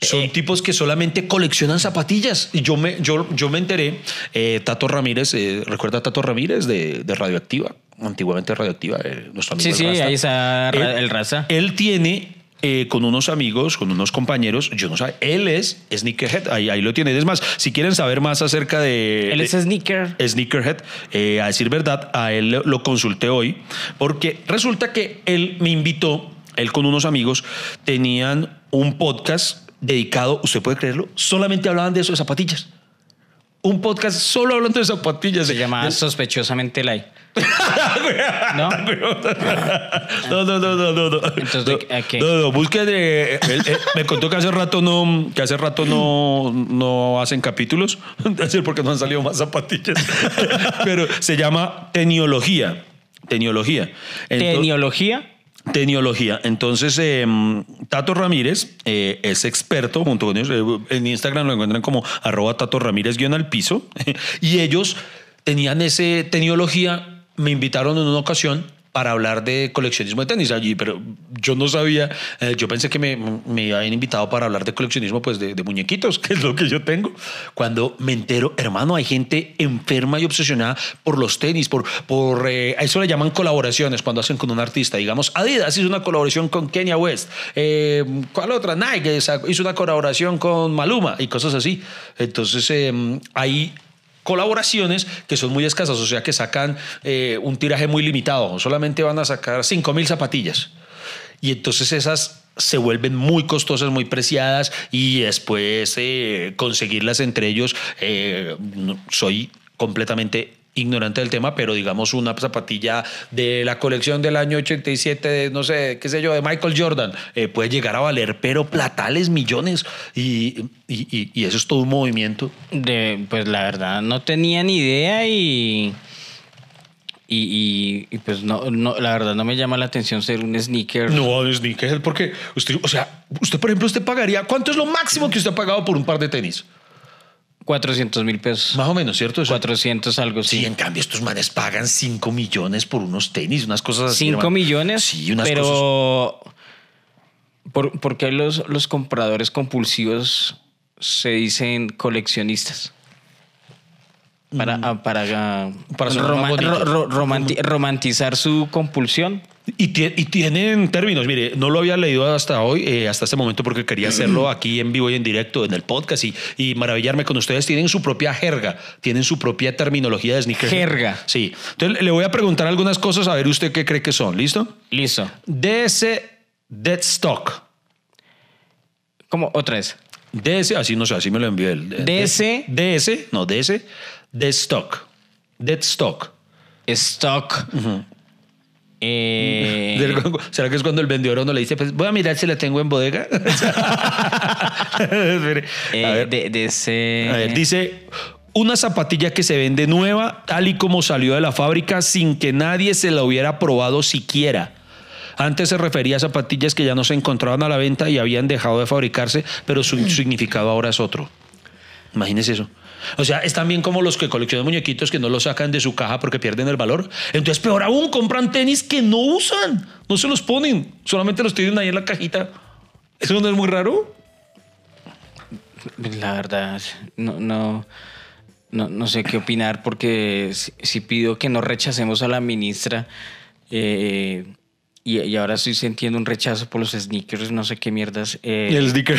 son Eh. tipos que solamente coleccionan zapatillas. Y yo me, yo, yo me enteré, eh, Tato Ramírez, eh, ¿recuerda a Tato Ramírez de, de Radioactiva? Antiguamente Radioactiva, nuestro amigo Sí, el sí, Rasta. ahí está Él- el raza. Él tiene eh, con unos amigos, con unos compañeros, yo no sé, él es Sneakerhead, ahí, ahí lo tiene. Es más, si quieren saber más acerca de... Él es de- sneaker. Sneakerhead, eh, a decir verdad, a él lo- lo consulté hoy, porque resulta que él me invitó, él con unos amigos, tenían un podcast dedicado, usted puede creerlo, solamente hablaban de eso, de zapatillas. Un podcast solo hablando de zapatillas. Se llama De- sospechosamente light. ¿No? No, no, no, no, no. no. Entonces, no, ¿a qué? no, no, busque de- él- él me contó que hace rato no, que hace rato no, no hacen capítulos, decir, porque no han salido más zapatillas. Pero se llama Teniología. Teniología. Ento- Teniología. Teniología. Entonces, eh, Tato Ramírez eh, es experto junto con ellos. eh, en Instagram lo encuentran como arroba Tato Ramírez guion al piso. y ellos tenían ese Teniología. Me invitaron en una ocasión para hablar de coleccionismo de tenis allí, pero yo no sabía, eh, yo pensé que me, me habían invitado para hablar de coleccionismo pues de, de muñequitos, que es lo que yo tengo. Cuando me entero, hermano, hay gente enferma y obsesionada por los tenis, por, por eh, eso le llaman colaboraciones cuando hacen con un artista. Digamos, Adidas hizo una colaboración con Kenya West. Eh, ¿Cuál otra? Nike hizo una colaboración con Maluma y cosas así. Entonces, eh, hay colaboraciones que son muy escasas, o sea que sacan eh, un tiraje muy limitado, solamente van a sacar 5 mil zapatillas. Y entonces esas se vuelven muy costosas, muy preciadas y después eh, conseguirlas entre ellos, eh, soy completamente ignorante del tema, pero digamos una zapatilla de la colección del año 87, de, no sé, qué sé yo, de Michael Jordan, eh, puede llegar a valer, pero platales millones y, y- y- y eso es todo un movimiento. De, pues la verdad, no tenía ni idea y. Y, y- y, pues no, no, la verdad no me llama la atención ser un sneaker. No, sneaker, porque usted, o sea, usted, por ejemplo, usted pagaría, ¿cuánto es lo máximo que usted ha pagado por un par de tenis? 400 mil pesos. Más o menos, ¿cierto? Eso- 400 algo, Sí, sí. en cambio, estos manes pagan 5 millones por unos tenis, unas cosas así. 5 hermano. millones. Sí, unas cosas. pero. ¿por, por qué los, los compradores compulsivos se dicen coleccionistas? Para, ah, para, ah, Mm. Para ro- ro- romanti- romantizar su compulsión. Y, tie- y tienen términos, mire, no lo había leído hasta hoy, eh, hasta este momento, porque quería hacerlo aquí en vivo y en directo en el podcast y, y maravillarme con ustedes. Tienen su propia jerga, tienen su propia terminología de sneaker. Jerga. Sí. Entonces le voy a preguntar algunas cosas a ver usted qué cree que son. ¿Listo? Listo. DS Dead Stock. ¿Cómo? Otra vez. DS, así no sé, así me lo envió él. DS. DS, no, DS, Dead Stock. Dead Stock. Eh, ¿Será que es cuando el vendedor a uno le dice, pues voy a mirar si la tengo en bodega? Espere. eh, a ver, de, de ese. a ver, dice, una zapatilla que se vende nueva, tal y como salió de la fábrica, sin que nadie se la hubiera probado siquiera. Antes se refería a zapatillas que ya no se encontraban a la venta y habían dejado de fabricarse, pero su significado ahora es otro. Imagínese eso. O sea, es también como los que coleccionan muñequitos que no los sacan de su caja porque pierden el valor. Entonces, peor aún, compran tenis que no usan, no se los ponen, solamente los tienen ahí en la cajita. ¿Eso es muy raro? La verdad, no, no, no, no sé qué opinar porque si, si pido que no rechacemos a la ministra eh, y, y ahora estoy sintiendo un rechazo por los sneakers, no sé qué mierdas. eh, El sticker.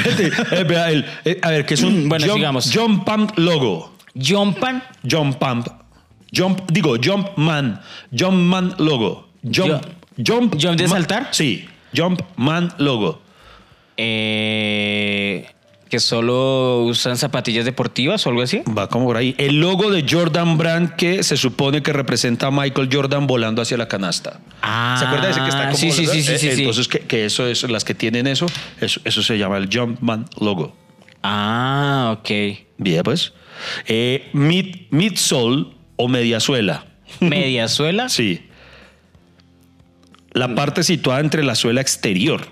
Eh, vea, el- eh, a ver, que es un Bueno, jump, sigamos. jump Pump logo. Jumpan, Jump Pump. Jump, digo, Jump Man. Jump Man logo. Jump, Jump. ¿Jump de saltar? Sí. Jump Man Logo. Eh, que solo usan zapatillas deportivas o algo así. Va como por ahí. El logo de Jordan Brand que se supone que representa a Michael Jordan volando hacia la canasta. Ah, ¿Se acuerda de ese que está como sí, sí, sí, sí, Eh, sí, sí. Entonces, que, que eso es, las que tienen eso, eso, eso se llama el Jumpman logo. Ah, ok. Bien, pues. Eh, mid, midsole o mediasuela. Media suela. Sí. La parte situada entre la suela exterior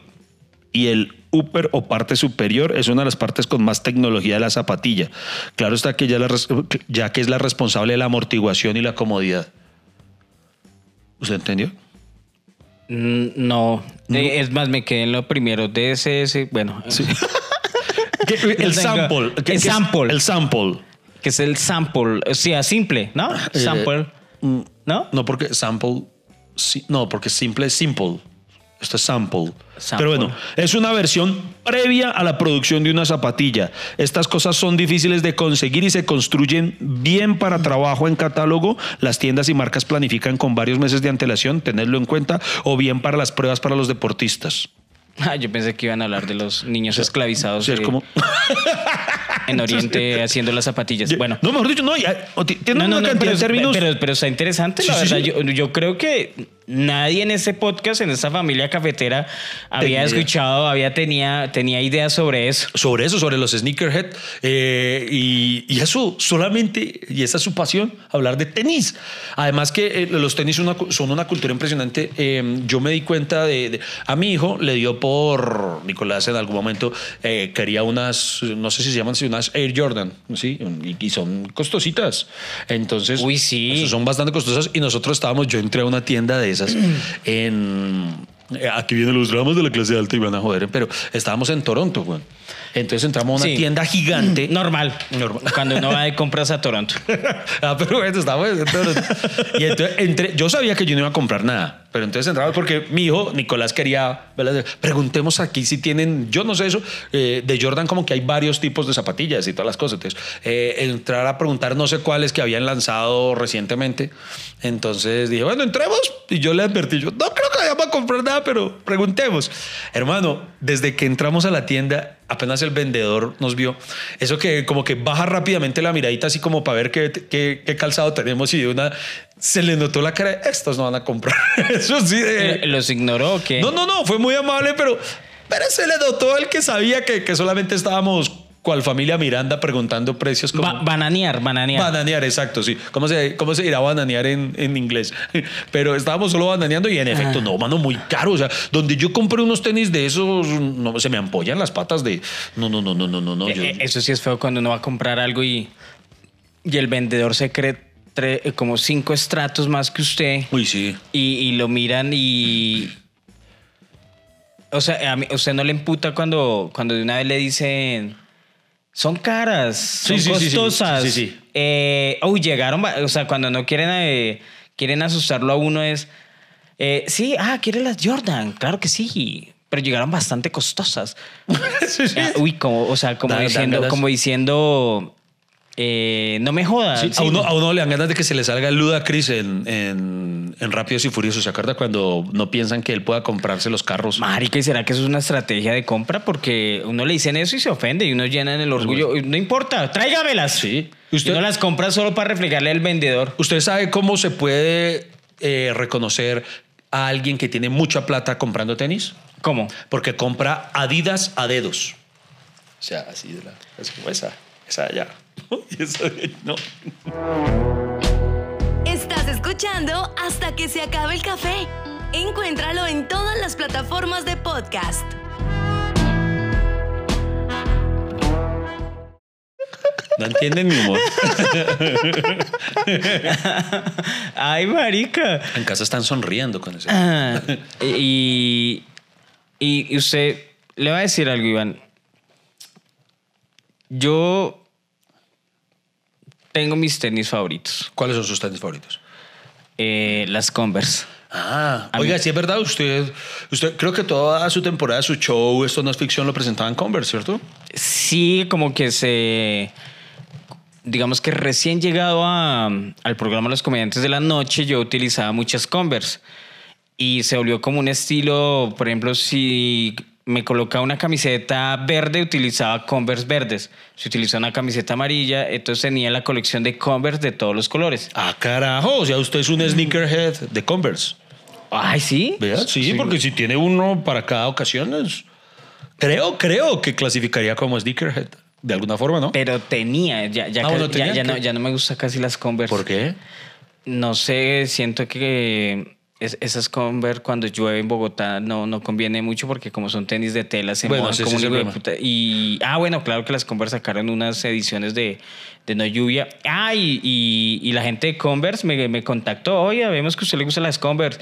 y el upper o parte superior es una de las partes con más tecnología de la zapatilla. Claro está que ya, la ya que es la responsable de la amortiguación y la comodidad. ¿Usted entendió? Mm, No. Eh, es más, me quedé en lo primero. DSS. Bueno, el sample. que- el que es- sample. El sample. que es el sample. O sea, simple, ¿no? Eh, Sample. mm, ¿No? No, porque sample. no, porque simple es simple. Esto es sample. Sample. Pero bueno, es una versión previa a la producción de una zapatilla. Estas cosas son difíciles de conseguir y se construyen bien para trabajo en catálogo. Las tiendas y marcas planifican con varios meses de antelación, tenerlo en cuenta, o bien para las pruebas para los deportistas. Ah, yo pensé que iban a hablar de los niños esclavizados Sí, es eh, como. en Oriente haciendo las zapatillas. Bueno. No, mejor dicho, no, ya, o tiene No, una no, cantidad pero, de términos. pero, pero está interesante, la sí, verdad. sí. Yo, yo creo que nadie en este podcast, en esta familia cafetera, había Tenía. escuchado, había tenía, tenía ideas sobre eso. sobre eso, sobre los sneakerhead. eh, y, y eso solamente, y esa es su pasión, hablar de tenis. Además que eh, los tenis son una, cu- son una cultura impresionante. Eh, yo me di cuenta de, de- A mi hijo le dio por... Nicolás en algún momento eh, quería unas, no sé si se llaman unas Air Jordan, ¿sí? Y, y son costositas. Entonces... Uy, sí. son bastante costosas y nosotros estábamos, yo entré a una tienda de esas en... eh, Aquí vienen los dramas de la clase alta y van a joder, pero estábamos en Toronto, güey. Entonces entramos a una Sí. tienda gigante. Normal. Normal. Cuando uno va de compras a Toronto. ah, pero bueno, estábamos en Toronto. Y entonces entré, yo sabía que yo no iba a comprar nada, pero entonces entraba porque mi hijo Nicolás quería, ¿verdad? preguntemos aquí si tienen, yo no sé eso, eh, de Jordan como que hay varios tipos de zapatillas y todas las cosas. Entonces, eh, entrar a preguntar no sé cuáles que habían lanzado recientemente. Entonces dije, bueno, entremos. Y yo le advertí, yo no creo que vayamos a comprar nada, pero preguntemos. Hermano, desde que entramos a la tienda, apenas el vendedor nos vio, eso que como que baja rápidamente la miradita así como para ver qué, qué, qué calzado tenemos y de una se le notó la cara, de, estos no van a comprar. Eso sí. de- ¿Los ignoró o qué? no, no, no, fue muy amable, pero, pero se le notó el que sabía que, que solamente estábamos cual familia Miranda preguntando precios como... Ba- bananear, bananear. Bananear, exacto, sí. ¿Cómo se, cómo se dirá bananear en, en inglés? Pero estábamos solo bananeando y en efecto, no, mano, muy caro. O sea, donde yo compré unos tenis de esos, no, se me ampollan las patas de... No, no, no, no, no, no. no Eh, yo- eh, Eso sí es feo cuando uno va a comprar algo y, y el vendedor se eh, como cinco estratos más que usted Uy, sí. y, y lo miran y... O sea, a mí, usted no le imputa cuando, cuando de una vez le dicen... Son caras, son Sí, sí, sí, sí. costosas. Sí, sí. Eh, uy, llegaron, o sea, cuando no quieren, eh, quieren asustarlo a uno es... eh, sí, ah, ¿quiere las Jordan? Claro que sí, pero llegaron bastante costosas. Sí, sí. Ah, Uy, como, o sea, diciendo, como diciendo, eh, no me jodas. Sí, Sí. a, uno, a uno le dan ganas de que se le salga el Ludacris en, en, en Rápidos y Furiosos. ¿Se acuerda cuando no piensan que él pueda comprarse los carros? Marica, ¿y será que eso es una estrategia de compra? Porque uno le dicen eso y se ofende y uno llena en el orgullo. No importa, tráigamelas. Sí. Y Usted- no las compra solo para reflejarle al vendedor. ¿Usted sabe cómo se puede eh, reconocer a alguien que tiene mucha plata comprando tenis? ¿Cómo? Porque compra Adidas a dedos. O sea, así de la. Es como esa, esa de allá. Y esa de- no. Estás escuchando hasta que se acabe el café. Encuéntralo en todas las plataformas de podcast. No entienden mi humor. Ay, marica. En casa están sonriendo con eso. Ah, y, y usted le va a decir algo, Iván. Yo tengo mis tenis favoritos. ¿Cuáles son sus tenis favoritos? Eh, las Converse. Ah, A oiga, mí- sí es verdad. Usted, usted creo que toda su temporada, su show, esto no es ficción, lo presentaba en Converse, ¿cierto? Sí, como que se. Digamos que recién llegado a- al programa Los Comediantes de la Noche, yo utilizaba muchas Converse. y se volvió como un estilo, por ejemplo, si me colocaba una camiseta verde, utilizaba Converse verdes. Si utilizaba una camiseta amarilla, entonces tenía la colección de Converse de todos los colores. Ah, carajo, o sea, usted es un sneakerhead de Converse. Ay, ¿sí? ¿Vea? Sí, porque si tiene uno para cada ocasión, es- creo, creo que clasificaría como sneakerhead, de alguna forma, ¿no? Pero tenía, ya, ya, Ah, bueno, ya- tenía ya que- no, ya no me gusta casi las Converse. ¿Por qué? No sé, siento que es- esas Converse cuando llueve en Bogotá no, no conviene mucho porque como son tenis de tela se Bueno, mojan ese como sí un hijo de puta. Y, ah, bueno, claro que las Converse sacaron unas ediciones de, de no lluvia. Ah, y, y- y la gente de Converse me, me contactó, oye, vemos que a usted le gustan las Converse.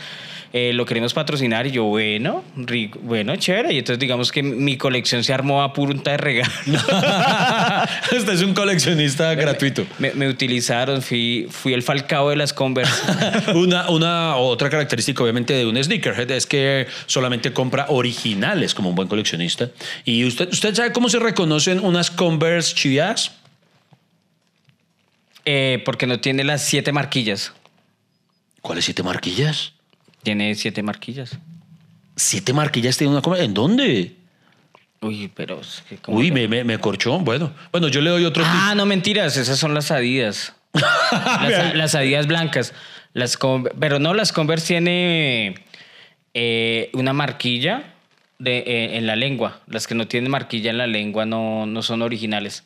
eh, lo queremos patrocinar y yo, bueno, rico, bueno, chévere. Y entonces digamos que mi colección se armó a punta de regalo. Usted es un coleccionista gratuito. me, me utilizaron, fui, fui el falcao de las Converse. Una, una otra característica, obviamente, de un sneakerhead es que solamente compra originales como un buen coleccionista. ¿Y usted, usted sabe cómo se reconocen unas Converse chiviadas? Eh, porque no tiene las siete marquillas. ¿Cuáles siete marquillas? Tiene siete marquillas. ¿Siete marquillas tiene una Converse? ¿En dónde? Uy, pero es que como Uy, que- me, me, me corchó. Bueno, bueno, yo le doy otro Ah, no mentiras, esas son las Adidas. las, las Adidas blancas. Las pero no, las Converse tiene eh, una marquilla de, eh, en la lengua. Las que no tienen marquilla en la lengua no, no son originales.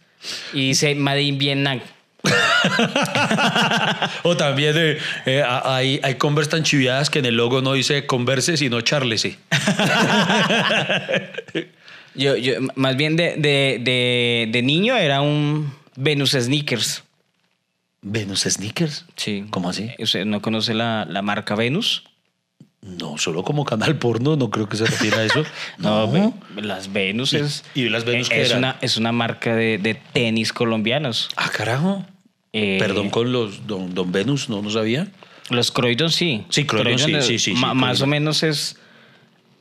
Y dice Made in Vietnam. O también eh, eh, hay, hay Converse tan chiviadas que en el logo no dice Converse, sino Charlesy. Yo, yo, más bien de, de, de, de niño era un Venus Sneakers. ¿Venus Sneakers? Sí. ¿Cómo así? ¿Usted no conoce la, la marca Venus? No, solo como canal porno, no creo que se refiera a eso. No, no. ve- las Venus ¿Y- es. y las Venus eh, es una, es una marca de, de tenis colombianos. Ah, carajo. Eh, Perdón con los Don, don Venus, no, no sabía. Los Croydon sí. Sí, Croydon sí, sí, sí, Más Croydon. o menos es.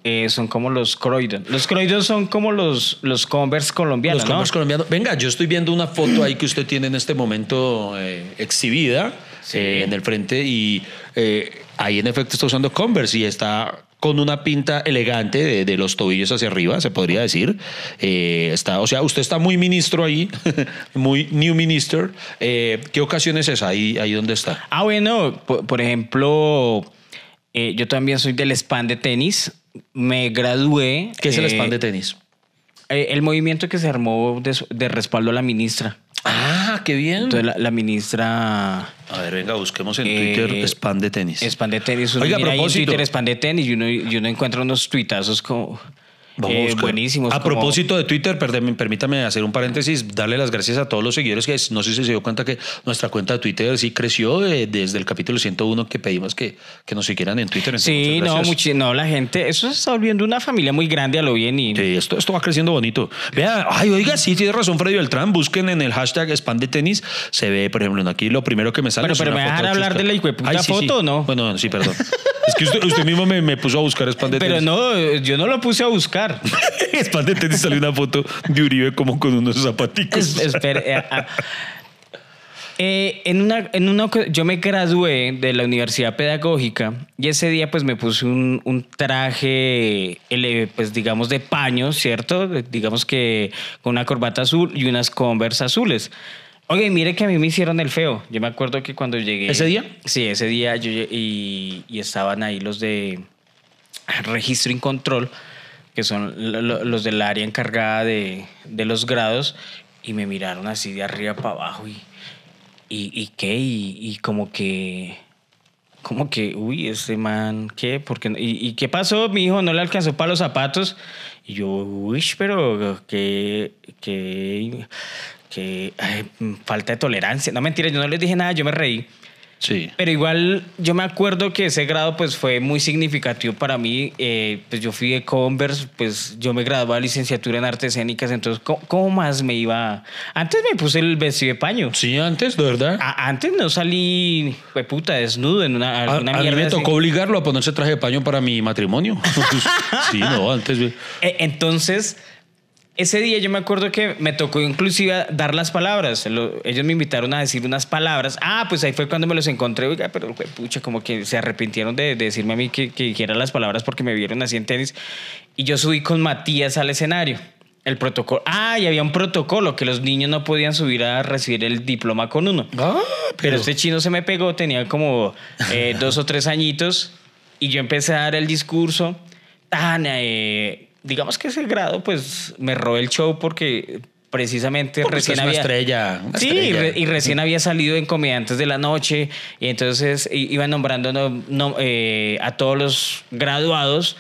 eh, son como los Croydon. Los Croydon son como los, los Converse colombianos, Los ¿no? Converse colombianos. Venga, yo estoy viendo una foto ahí que usted tiene en este momento eh, exhibida eh, en el frente y eh, ahí en efecto está usando Converse y está con una pinta elegante de, de los tobillos hacia arriba, se podría decir. Eh, está, o sea, usted está muy ministro ahí, muy new minister. Eh, ¿Qué ocasión es esa? Ahí, ahí donde está. Ah, bueno, por, por ejemplo, eh, yo también soy del spam de tenis. Me gradué. ¿Qué es el spam de tenis? el movimiento que se armó de, de respaldo a la ministra. Ah, qué bien. Entonces la, la ministra A ver, venga, busquemos en Eh, Twitter spam de tenis. spam de tenis. Uno Oiga, a ahí en propósito. Twitter spam de tenis y uno, y uno encuentra unos tuitazos como Vamos eh, buenísimos. A como- propósito de Twitter, permítame hacer un paréntesis, darle las gracias a todos los seguidores que no sé si se dio cuenta que nuestra cuenta de Twitter sí creció eh, desde el capítulo 101 que pedimos que, que nos siguieran en Twitter. Entonces, Sí, no, muchi- no, la gente, eso se está volviendo una familia muy grande a lo bien y Sí, esto, esto va creciendo bonito. Vea, ay, oiga, sí, tiene razón Freddy Beltrán. Busquen en el hashtag spam de tenis. Se ve, por ejemplo, aquí lo primero que me sale. Bueno, pero una ¿me dejar hablar de la Ay, sí, sí. foto o no? Bueno, sí, perdón. es que usted, usted mismo me, me puso a buscar spam de Pero tenis. no, yo no lo puse a buscar. Spam de tenis salió una foto de Uribe como con unos zapaticos. Es- espere, eh, ah. Eh, en una, en una, yo me gradué de la universidad pedagógica y ese día pues me puse un, un traje, pues digamos de paño, ¿cierto? Digamos que con una corbata azul y unas Converse azules. Oye, mire que a mí me hicieron el feo. Yo me acuerdo que cuando llegué... ¿Ese día? Sí, ese día yo y, y estaban ahí los de registro y control, que son lo- lo- los del área encargada de, de los grados, y me miraron así de arriba para abajo y, y, y qué, y, y como que, como que, uy, este man, ¿qué? Porque, y, ¿Y qué pasó? Mi hijo no le alcanzó para los zapatos. Y yo, uy, pero que, que, que ay, falta de tolerancia. No, mentira, yo no les dije nada, yo me reí. Sí. Pero igual yo me acuerdo que ese grado pues fue muy significativo para mí. Eh, pues yo fui de Converse, pues yo me gradué de licenciatura en artes escénicas, entonces ¿cómo, cómo más me iba? Antes me puse el vestido de paño. Sí, antes, de verdad. A- antes no salí, fue puta, desnudo en una, A, a mí me así. tocó obligarlo a ponerse traje de paño para mi matrimonio. sí, no, antes. Eh, Entonces, ese día yo me acuerdo que me tocó inclusive dar las palabras. Lo- ellos me invitaron a decir unas palabras. Ah, pues ahí fue cuando me los encontré. Oiga, pero pucha, como que se arrepintieron de, de decirme a mí que, que dijera las palabras porque me vieron así en tenis. Y yo subí con Matías al escenario. El protocolo. Ah, y había un protocolo que los niños no podían subir a recibir el diploma con uno. Ah, Pero este chino se me pegó, tenía como eh, dos o tres añitos y yo empecé a dar el discurso tan, eh, digamos que ese grado, pues me robé el show porque precisamente Porque recién es una había... estrella, una sí, y estrella. re- y recién había salido en Comediantes de la Noche y entonces i- iban nombrando no- no, eh, a todos los graduados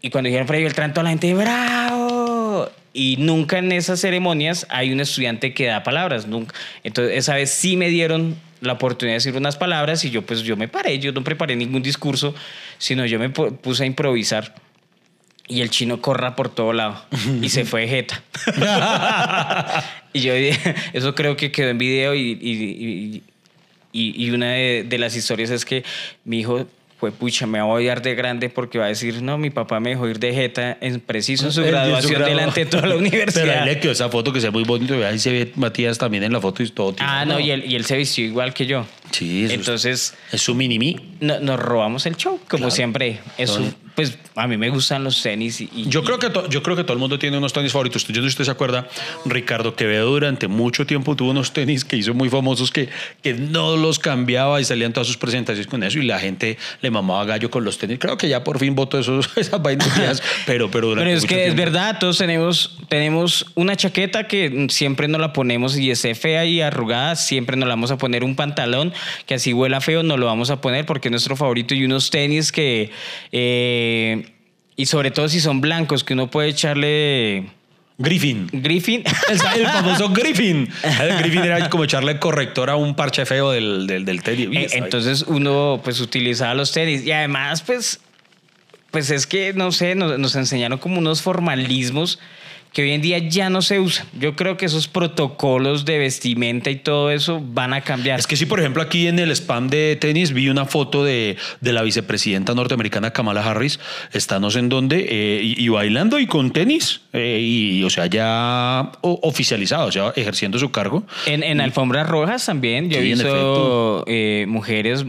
y cuando dijeron Freddy Beltrán, toda la gente, ¡bravo! Y nunca en esas ceremonias hay un estudiante que da palabras, nunca. Entonces, esa vez sí me dieron la oportunidad de decir unas palabras y yo pues yo me paré, yo no preparé ningún discurso, sino yo me pu- puse a improvisar. Y el chino corra por todo lado y se fue de jeta. y yo eso creo que quedó en video y, y- y- y- una de, de las historias es que mi hijo fue pucha, me va a odiar de grande porque va a decir, no, mi papá me dejó ir de jeta en preciso en su graduación delante de toda la Pero universidad. ahí le quedó esa foto que se ve muy bonito. Ahí se ve Matías también en la foto y todo. ah, no, y él, y él se vistió igual que yo. Sí, eso es- Entonces, Es su mini-me. no- nos robamos el show, como Claro. siempre. Eso, Son- pues a mí me gustan los tenis y... y- Yo y- creo, que to- yo creo que todo el mundo tiene unos tenis favoritos. Yo no sé si usted se acuerda, Ricardo Quevedo durante mucho tiempo tuvo unos tenis que hizo muy famosos que, que no los cambiaba y salían todas sus presentaciones con eso y la gente le mamaba gallo con los tenis. Creo que ya por fin votó esos, esas vainas, pero, pero durante Pero es mucho que es tiempo. verdad, todos tenemos, tenemos una chaqueta que siempre nos la ponemos y esté fea y arrugada, siempre nos la vamos a poner un pantalón que así huela feo, nos lo vamos a poner porque es nuestro favorito y unos tenis que, eh, y sobre todo si son blancos, que uno puede echarle Griffin. Griffin. El, el famoso Griffin. El Griffin era como echarle corrector a un parche feo del, del, del tenis. Eh, Entonces uno pues utilizaba los tenis y además pues pues es que no sé, nos, nos enseñaron como unos formalismos que hoy en día ya no se usan. Yo creo que esos protocolos de vestimenta y todo eso van a cambiar. Es que sí, por ejemplo, aquí en el spam de tenis vi una foto de, de la vicepresidenta norteamericana Kamala Harris, está no sé en dónde, eh, y, y bailando y con tenis, eh, y o sea, ya oficializado, o sea, ejerciendo su cargo. En, en alfombras rojas también, yo he Sí, visto eh, mujeres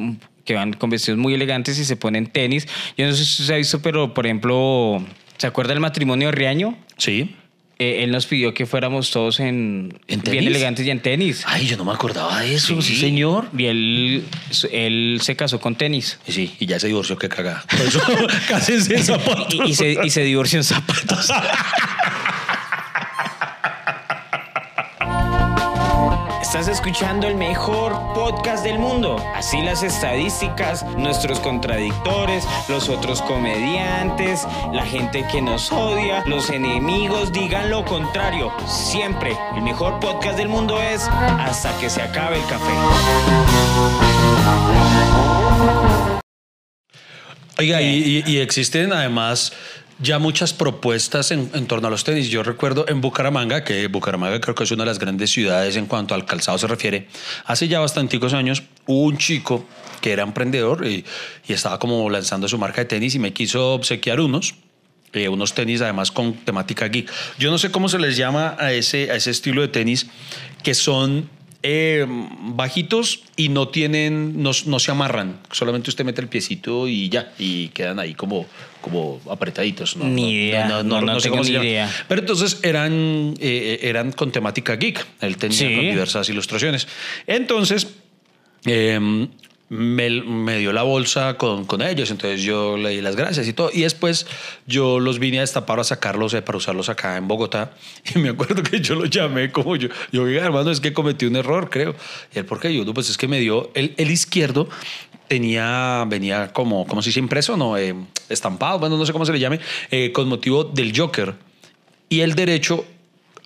que van con vestidos muy elegantes y se ponen tenis. Yo no sé si se ha visto, pero por ejemplo, ¿se acuerda del matrimonio de Riaño? Sí. Eh, él nos pidió que fuéramos todos en, ¿En bien elegantes y en tenis. Ay, yo no me acordaba de eso, sí, señor. Y él, él se casó con tenis. Y Sí, y ya se divorció, qué cagada. Por eso, cásense en zapatos. Y, y se, y se divorció en zapatos. Estás escuchando el mejor podcast del mundo. Así las estadísticas, nuestros contradictores, los otros comediantes, la gente que nos odia, los enemigos digan lo contrario. Siempre el mejor podcast del mundo es hasta que se acabe el café. Oiga, y, existen además ya muchas propuestas en, en torno a los tenis. Yo recuerdo en Bucaramanga, que Bucaramanga creo que es una de las grandes ciudades en cuanto al calzado se refiere, hace ya bastanticos años hubo un chico que era emprendedor y, y estaba como lanzando su marca de tenis y me quiso obsequiar unos. eh, unos tenis además con temática geek. Yo no sé cómo se les llama a ese, a ese estilo de tenis que son eh, bajitos y no tienen, no, no se amarran. Solamente usted mete el piecito y ya, y quedan ahí como, como apretaditos. ¿no? Ni No, idea, no, no sé tengo cómo ni idea. Pero entonces eran, eh, eran con temática geek. Él tenía Sí. con diversas ilustraciones. Entonces, eh, me, dio la bolsa con, con ellos, entonces yo le di las gracias y todo. Y después yo los vine a destapar a sacarlos eh, para usarlos acá en Bogotá. Y me acuerdo que yo lo llamé como yo, yo, oiga, hermano, es que cometí un error, creo. Y él, ¿por qué? Yo, pues es que me dio, el, el izquierdo tenía, venía como, como si se impreso, no, Eh, estampado, bueno, no sé cómo se le llame, eh, con motivo del Joker. Y el derecho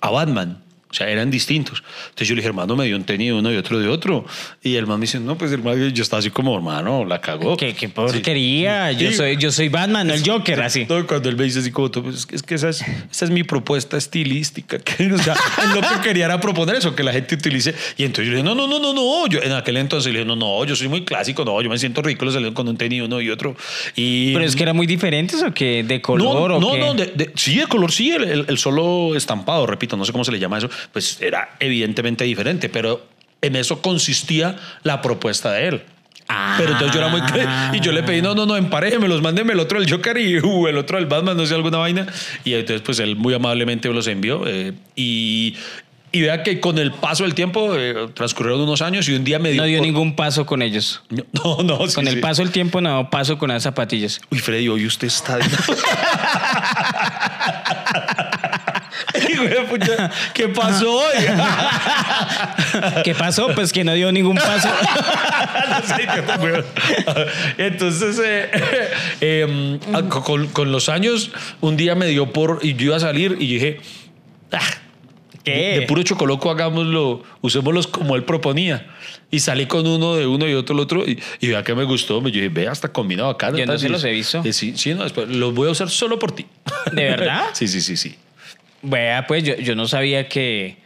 a Batman. O sea, eran distintos. Entonces yo le dije, hermano, me dio un tenis uno y otro de otro. Y el man me dice, no, pues hermano, yo estaba así como, hermano, la cagó. Qué, qué porquería. Yo, Sí. soy, yo soy Batman, no el Joker, así. No, cuando él me dice así como, tú, pues, es que- es que esa es, esa es mi propuesta estilística. Que, o sea, él lo que quería era proponer eso, que la gente utilice. Y entonces yo le dije, no, no, no, no, no. Yo en aquel entonces le dije, no, no, yo soy muy clásico, no, yo me siento ridículo saliendo con un tenis uno y otro. Y, Pero es que eran muy diferentes o qué? ¿De color no, o no, qué? no, sí, de color sí, el, el- el solo estampado, repito, no sé cómo se le llama eso, pues era evidentemente diferente, pero en eso consistía la propuesta de él. Pero entonces yo era muy... Y yo le pedí, no, no, no, emparéjemelos, mándeme el otro del Joker y uh, el otro del Batman, no sé, alguna vaina. Y entonces pues él muy amablemente me los envió. eh, y, y vea que con el paso del tiempo eh, transcurrieron unos años y un día me dio... No dio por- ningún paso con ellos. No, no, sí, Con el sí. paso del tiempo no paso con las zapatillas. Uy, Freddy, hoy usted está... De ¿Qué pasó hoy? ¿Qué pasó? Pues que no dio ningún paso. Entonces, eh, eh, ah, con, con los años, un día me dio por. Y yo iba a salir y dije. "Ah, ¿Qué? De puro chocoloco, hagámoslo, usémoslos como él proponía. Y salí con uno de uno y otro el otro. Y, y vea que me gustó. Me dije, ve, hasta combinado acá. Yo no se los he visto. sí, sí, no, después los voy a usar solo por ti. ¿De verdad? Sí, sí, sí, sí. Vea, pues yo, yo no sabía que,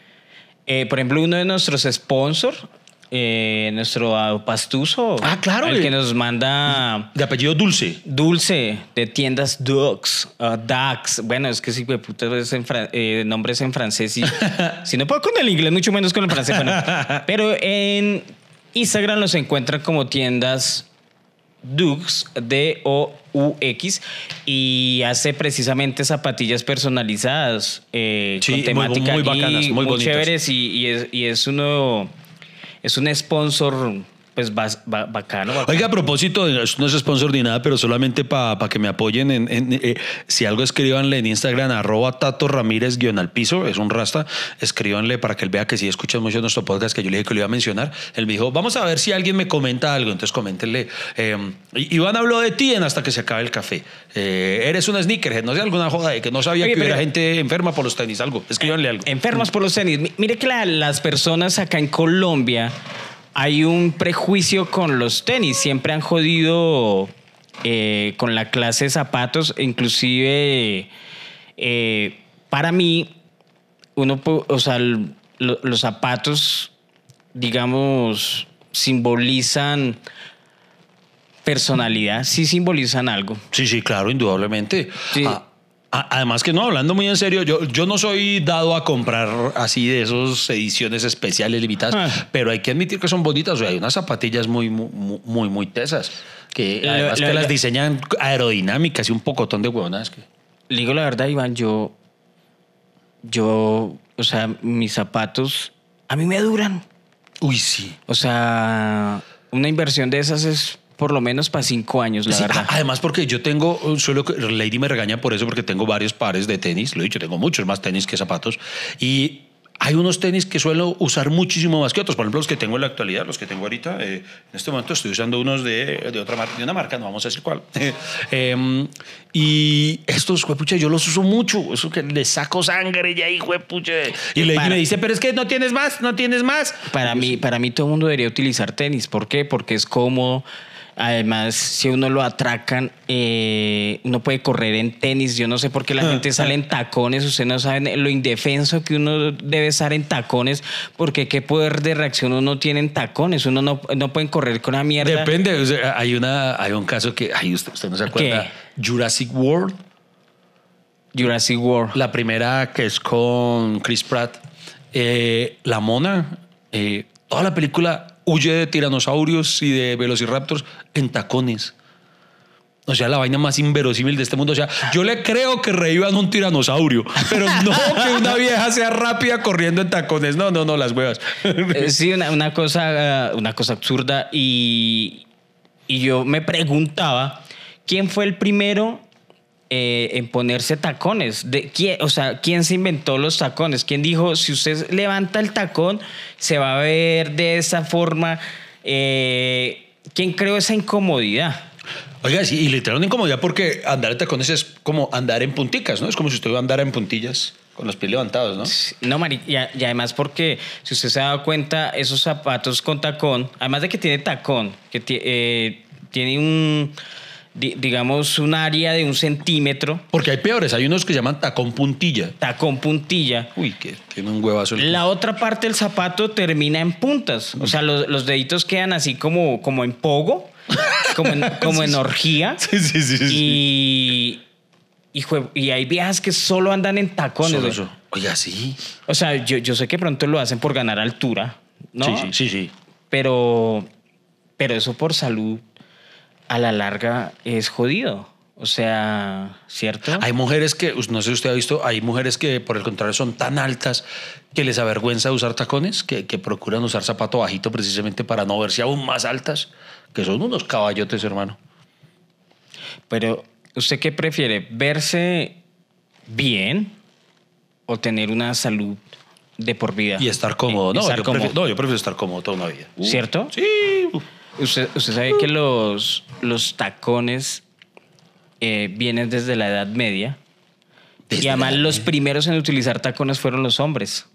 eh, por ejemplo, uno de nuestros sponsors, eh, nuestro pastuso, Ah, claro, el eh. que nos manda De apellido Dulce. dulce de tiendas Dux, uh, Dax. Bueno, es que sí, puta, es en eh, nombres en francés y si no puedo con el inglés, mucho menos con el francés. bueno. Pero en Instagram los encuentran como tiendas Dux, D-O-U-X, y hace precisamente zapatillas personalizadas eh, Sí, con muy- temática muy bacanas, y muy bonitas. chéveres y, y es, y es uno, es un sponsor pues bas- ba- bacano, bacano. Oiga, a propósito, esto no es sponsor ni nada, pero solamente para que me apoyen. En, en, eh, si algo, escríbanle en Instagram, arroba Tato Ramírez guion al piso, es un rasta. Escríbanle para que él vea que si escuchan mucho nuestro podcast, que yo le dije que lo iba a mencionar. Él me dijo, vamos a ver si alguien me comenta algo. Entonces, coméntenle. Eh, Iván habló de ti en Hasta que se acabe el café. Eh, eres una sneakerhead, no sé, alguna joda de que no sabía Oye, que hubiera gente enferma por los tenis, algo. Escríbanle algo. Enfermos por los tenis. Mi- Mire que la- las personas acá en Colombia hay un prejuicio con los tenis. Siempre han jodido eh, con la clase de zapatos. Inclusive eh, para mí, uno, o sea, lo- los zapatos, digamos, simbolizan personalidad. Sí simbolizan algo. Sí, sí, claro, indudablemente. Sí. Ah, además que no, hablando muy en serio, yo, yo no soy dado a comprar así de esos ediciones especiales limitadas, Ah. pero hay que admitir que son bonitas. O sea, hay unas zapatillas muy, muy, muy, muy tesas, que Lo- además que las diseñan aerodinámicas y un pocotón de huevonas. Que... Le digo la verdad, Iván, yo, yo, o sea, mis zapatos a mí me duran. Uy, sí. O sea, una inversión de esas es por lo menos para cinco años, la Sí, verdad. Además, porque yo tengo, suelo, Lady me regaña por eso, porque tengo varios pares de tenis. Lo he dicho, tengo muchos más tenis que zapatos. Y hay unos tenis que suelo usar muchísimo más que otros. Por ejemplo, los que tengo en la actualidad, los que tengo ahorita. eh, en este momento estoy usando unos de, de otra marca, de una marca, no vamos a decir cuál. Em, y estos, juepucha, yo los uso mucho. Eso que les saco sangre y ahí, juepucha. Y Lady Para- me dice, pero es que no tienes más, no tienes más. Para mí, para mí todo el mundo debería utilizar tenis. ¿Por qué? Porque es cómodo. Además, si uno lo atracan, eh, uno puede correr en tenis. Yo no sé por qué la gente sale en tacones. Ustedes no saben lo indefenso que uno debe estar en tacones. Porque qué poder de reacción uno tiene en tacones. Uno no, no puede correr con una mierda. Depende. o sea, hay, una, hay un caso que, ay, usted, usted no se acuerda. Jurassic World. Jurassic World. La primera que es con Chris Pratt. Eh, la mona, eh, toda la película huye de tiranosaurios y de velociraptors en tacones. O sea, la vaina más inverosímil de este mundo. O sea, yo le creo que revivan un tiranosaurio, pero no que una vieja sea rápida corriendo en tacones. No, no, no, las huevas. Eh, Sí, una, una cosa, uh, una cosa absurda. Y, y yo me preguntaba, ¿quién fue el primero eh, en ponerse tacones? De, quién, o sea, ¿quién se inventó los tacones? ¿Quién dijo, si usted levanta el tacón, se va a ver de esa forma? Eh, ¿Quién creó esa incomodidad? Oiga, y literal una incomodidad porque andar en tacones es como andar en punticas, ¿no? Es como si usted andara en puntillas Con los pies levantados, ¿no? No, Mari, y, además porque, si usted se ha dado cuenta, esos zapatos con tacón, además de que tiene tacón, que eh, tiene un, di- digamos, un área de un centímetro, Porque hay peores, hay unos que llaman tacón puntilla. tacón puntilla. Uy, que tiene un huevazo. el- La otra parte del zapato termina en puntas. O sea, los, los deditos quedan así como, como en pogo, como en, como en orgía. Sí, sí, sí. sí. Y, y, hay viejas que solo andan en tacones. Eso. Oiga, sí. O sea, yo, yo sé que pronto lo hacen por ganar altura, ¿no? Sí, sí, sí, sí. Pero, pero eso por salud a la larga es jodido. O sea, ¿cierto? Hay mujeres que, no sé si usted ha visto, hay mujeres que por el contrario son tan altas que les avergüenza usar tacones, que, que procuran usar zapato bajito precisamente para no verse aún más altas, que son unos caballotes, hermano. Pero, ¿usted qué prefiere? ¿Verse bien o tener una salud de por vida? Y estar cómodo. Y No, estar yo cómodo. prefiero, no, yo prefiero estar cómodo toda una vida. ¿Cierto? Sí. Usted, usted sabe que los, los tacones eh, vienen desde la Edad Media. Desde y además los Media. primeros en utilizar tacones fueron los hombres.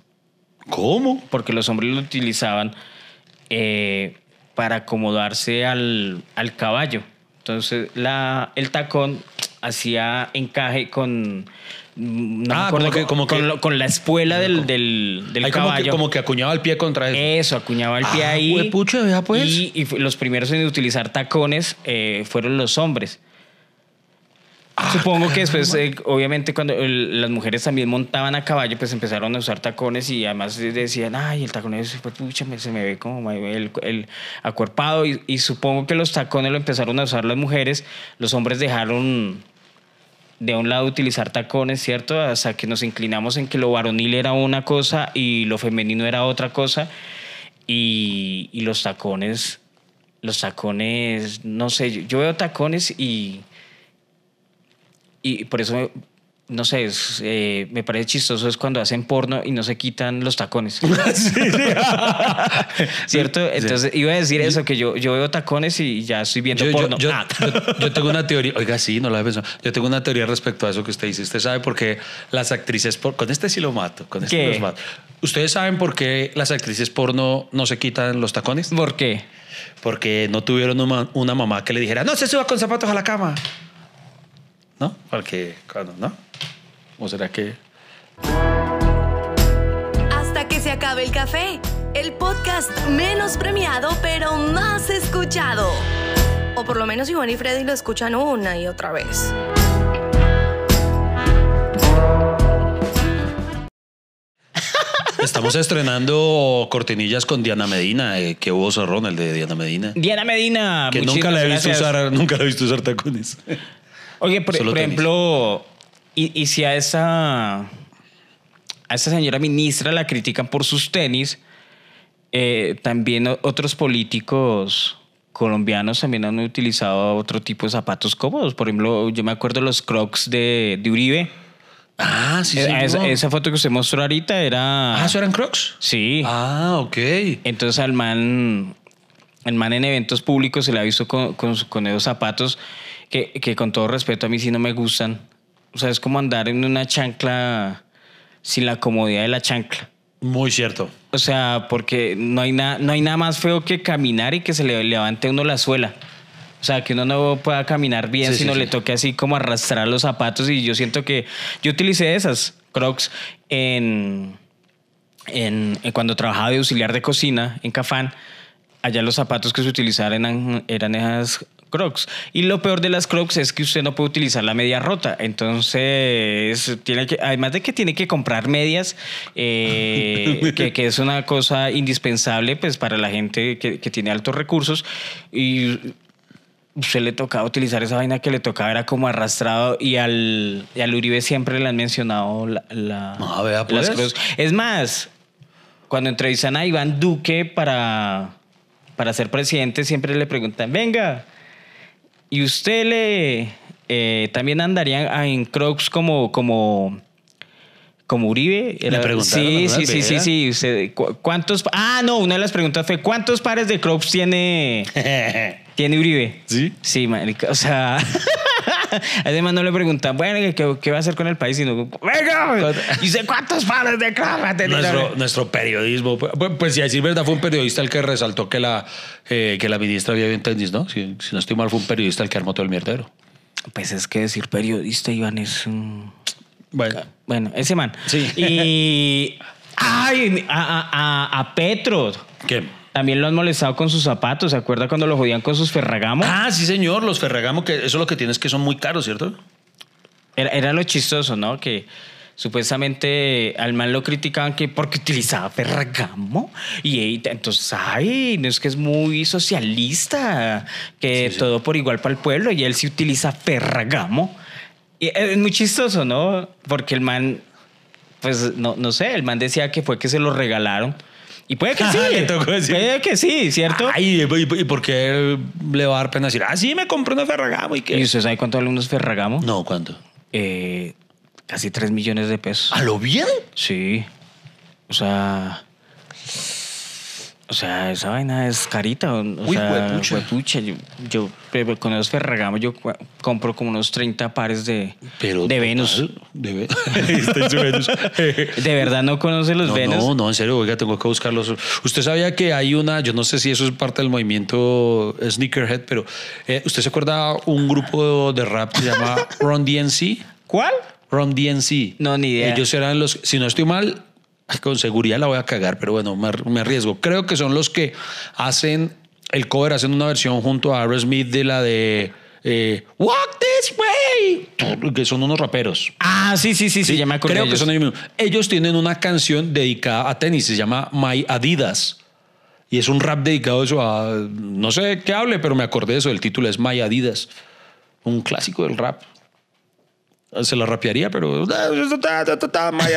¿Cómo? Porque los hombres lo utilizaban eh, para acomodarse al, al caballo. Entonces la, el tacón hacía encaje con... No Ah, acuerdo, como que- con- como que- con, lo- con la espuela del, del, del Hay como que, caballo. como que acuñaba el pie contra eso. Eso, acuñaba el pie Ah, ahí. huepucha, vea, pues. Y, y los primeros en utilizar tacones eh, fueron los hombres. Ah, Supongo que después, eh, obviamente, cuando el- las mujeres también montaban a caballo, pues empezaron a usar tacones y además decían, ay, el tacón es, pues, pucha, se me ve como el, el acuerpado. Y, y supongo que los tacones lo empezaron a usar las mujeres, los hombres dejaron de un lado utilizar tacones, ¿cierto? Hasta que nos inclinamos en que lo varonil era una cosa y lo femenino era otra cosa. Y, y los tacones, los tacones, no sé, yo, yo veo tacones y, y por eso, no sé, es, eh, me parece chistoso es cuando hacen porno y no se quitan los tacones. ¿Cierto? Entonces iba a decir eso, que yo, yo veo tacones y ya estoy viendo Yo, porno. yo- Ah. yo- tengo una teoría, oiga, sí, no lo había pensado. Yo tengo una teoría respecto a eso que usted dice. Usted sabe por qué las actrices, por, con este sí lo mato, con este ¿Qué? los mato. ¿Ustedes saben por qué las actrices porno no se quitan los tacones? ¿Por qué? Porque no tuvieron una, una mamá que le dijera, no se suba con zapatos a la cama. ¿No? Porque, claro, ¿no? ¿O será que...? Hasta que se acabe el café. El podcast menos premiado pero más escuchado. O por lo menos Iván y Freddy lo escuchan una y otra vez. Estamos estrenando cortinillas con Diana Medina. Eh, qué hubo zorrón el de Diana Medina. Diana Medina. Que nunca la he visto gracias. usar, nunca la he visto usar tacones. Oye, por, por ejemplo, y, y si a esa, a esa señora ministra la critican por sus tenis, eh, también otros políticos colombianos también han utilizado otro tipo de zapatos cómodos. Por ejemplo, yo me acuerdo los crocs de, de Uribe. Ah, sí, sí. Eh, esa, esa foto que usted mostró ahorita era... Ah, ¿eso eran crocs? Sí. Ah, ok. Entonces al man, el man en eventos públicos se le ha visto con, con, con esos zapatos que, que con todo respeto a mí sí no me gustan. O sea, es como andar en una chancla sin la comodidad de la chancla. Muy cierto. O sea, porque no hay, nada no hay nada más feo que caminar y que se le levante uno la suela. O sea, que uno no pueda caminar bien, Sí, sí, sino sí. le toque así como arrastrar los zapatos. Y yo siento que yo utilicé esas crocs en, en, en cuando trabajaba de auxiliar de cocina en Cafán. Allá los zapatos que se utilizaban eran, eran esas crocs. Y lo peor de las crocs es que usted no puede utilizar la media rota. Entonces, tiene que, además de que tiene que comprar medias, eh, que, que es una cosa indispensable pues, para la gente que, que tiene altos recursos. Y usted le tocaba utilizar esa vaina que le tocaba, era como arrastrado. Y al, y al Uribe siempre le han mencionado la, la- Ah, vea, las pues. crocs. Es más, cuando entrevistan a Iván Duque para, para ser presidente, siempre le preguntan, venga, ¿y usted le eh, también andaría en Crocs como, como, como Uribe? Le preguntaron, sí, sí, sí, sí, sí. Usted, ¿cu- ¿Cuántos? Ah, no, una de las preguntas fue, ¿cuántos pares de Crocs tiene, tiene Uribe? ¿Sí? Sí, marica, o sea... Además no le preguntan, bueno, ¿qué, qué va a hacer con el país? Sino, venga, y sé cuántos pares de clava nuestro, nuestro periodismo. Pues, pues si a decir verdad, fue un periodista el que resaltó que la, eh, que la ministra había bien tenis, ¿no? Si, si no estoy mal, fue un periodista el que armó todo el mierdero. Pues es que decir periodista, Iván, es un... Bueno, Bueno, ese man. Sí. Y... ¡Ay! A, a- a Petro. ¿qué? También lo han molestado con sus zapatos. ¿Se acuerda cuando lo jodían con sus Ferragamo? Ah, sí, señor, los Ferragamo, que eso es lo que tienes que son muy caros, ¿cierto? Era, era lo chistoso, ¿no? Que supuestamente al man lo criticaban que porque utilizaba Ferragamo. Y entonces, ay, no es que es muy socialista, que todo por igual para el pueblo. Y él sí utiliza Ferragamo. Y es muy chistoso, ¿no? Porque el man, pues no, no sé, el man decía que fue que se lo regalaron. Y puede que sí. Le tocó decir. Puede que sí, ¿cierto? Ay, ¿y, y por qué le va a dar pena decir, ah, sí, me compré una Ferragamo y ¿Y qué? usted sabe cuánto vale unos Ferragamo? No, ¿cuánto? Eh, casi 3 millones de pesos. ¿A lo bien? Sí. O sea. O sea, esa vaina es carita. O, Uy, sea, huepucha. huepucha. Yo, yo con esos Ferragamo yo compro como unos 30 pares de, Pero de Venus. De. ¿De verdad no conoce los No, Venus? no, no, en serio, oiga, tengo que buscarlos. Usted sabía que hay una, yo no sé si eso es parte del movimiento Sneakerhead, pero eh, ¿usted se acuerda un grupo de rap que se llama Run DNC? ¿Cuál? Run DNC. No, ni idea. Ellos eran los, si no estoy mal, con seguridad la voy a cagar, pero bueno, me, me arriesgo. Creo que son los que hacen el cover, hacen una versión junto a Aerosmith de la de eh, Walk This Way, que son unos raperos. Ah, sí, sí, sí, sí, ya me acordé. Creo de que ellos. son ellos mismos. Ellos tienen una canción dedicada a tenis, se llama My Adidas. Y es un rap dedicado a eso a. No sé qué hable, pero me acordé de eso. El título es My Adidas. Un clásico del rap. Se la rapearía, pero.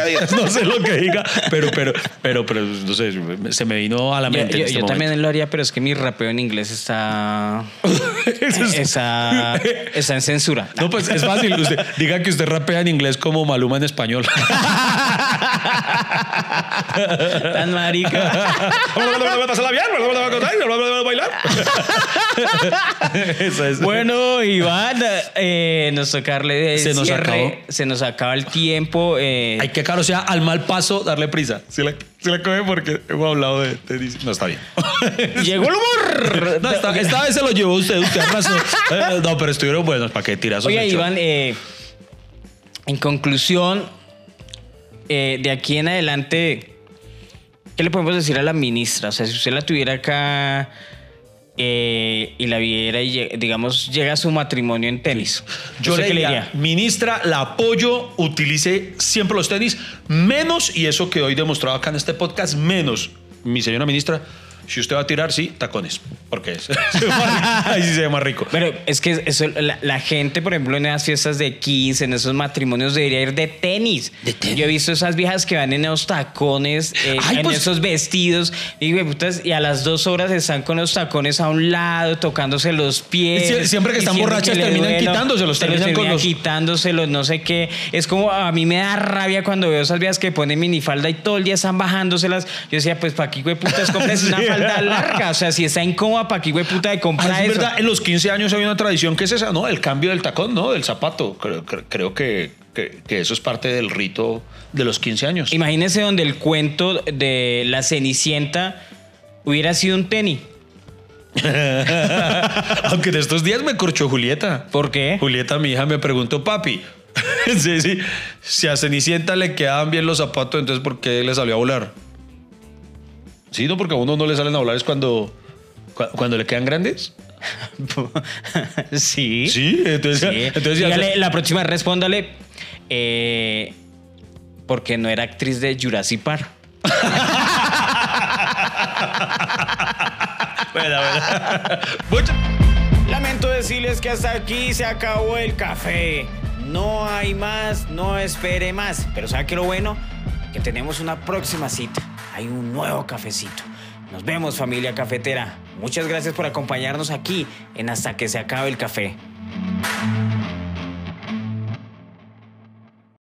Adidas. No sé lo que diga, pero, pero, pero, pero, no sé, se me vino a la mente. yo- este yo también lo haría, pero es que mi rapeo en inglés está. Es- está, está en censura. No, pues es fácil. Usted, diga que usted rapea en inglés como Maluma en español. Tan marica. Pásala bien, bailar. Esa es. Bueno, Iván, eh, nos tocarle de Se nos cierre. acabó. Se nos acaba el tiempo. eh, Hay que, caro, o sea, al mal paso, darle prisa. Si la, si la coge porque hemos hablado de tenis. No, está bien. Llegó el humor. No, esta, esta vez se lo llevó usted, usted arrasó. Eh, no, pero estuvieron buenos. ¿Para qué tiras? Oye, Iván, eh, en conclusión, eh, de aquí en adelante, ¿qué le podemos decir a la ministra? O sea, si usted la tuviera acá eh, y la viera y, digamos, llega a su matrimonio en tenis, Yo ¿usted le qué le diría, diría? ministra, la apoyo, utilice siempre los tenis, menos, y eso que hoy demostrado acá en este podcast, menos, mi señora ministra, si usted va a tirar, sí, tacones, porque es, ahí sí se ve más rico. Pero es que eso, la, la gente, por ejemplo, en esas fiestas de 15, en esos matrimonios, debería ir de tenis. De tenis. Yo he visto esas viejas que van en esos tacones, eh, Ay, en pues- esos vestidos, y, putas, y a las dos horas están con los tacones a un lado, tocándose los pies. Sie- siempre que están borrachas terminan quitándoselos, se terminan con los- quitándoselos, no sé qué. Es como a mí me da rabia cuando veo esas viejas que ponen minifalda y todo el día están bajándoselas. Yo decía, pues, ¿para qué, güey, putas, compres una Sí. Falda larga? O sea, si está incómoda, ¿para qué, güey, puta, de comprar Ah, es eso? verdad, en los 15 años hay una tradición que es esa, ¿no? El cambio del tacón, ¿no? Del zapato. Creo, creo- creo que, que- que eso es parte del rito de los 15 años. Imagínese donde el cuento de la Cenicienta hubiera sido un tenis. Aunque de estos días me corchó Julieta. ¿Por qué? Julieta, mi hija, me preguntó, papi, sí, sí, si a Cenicienta le quedaban bien los zapatos, entonces ¿por qué le salió a volar? Sí, no, porque a uno no le salen a volar es cuando, cu- cuando le quedan grandes. sí. Sí, entonces, Sí. entonces ya Dígale, la próxima respóndale. eh, porque no era actriz de Jurassic Park. Bueno, bueno. Lamento decirles que hasta aquí se acabó el café. No hay más, no espere más. Pero ¿sabe qué lo bueno? Que tenemos una próxima cita. Hay un nuevo cafecito. Nos vemos familia cafetera. Muchas gracias por acompañarnos aquí en Hasta que se acabe el café.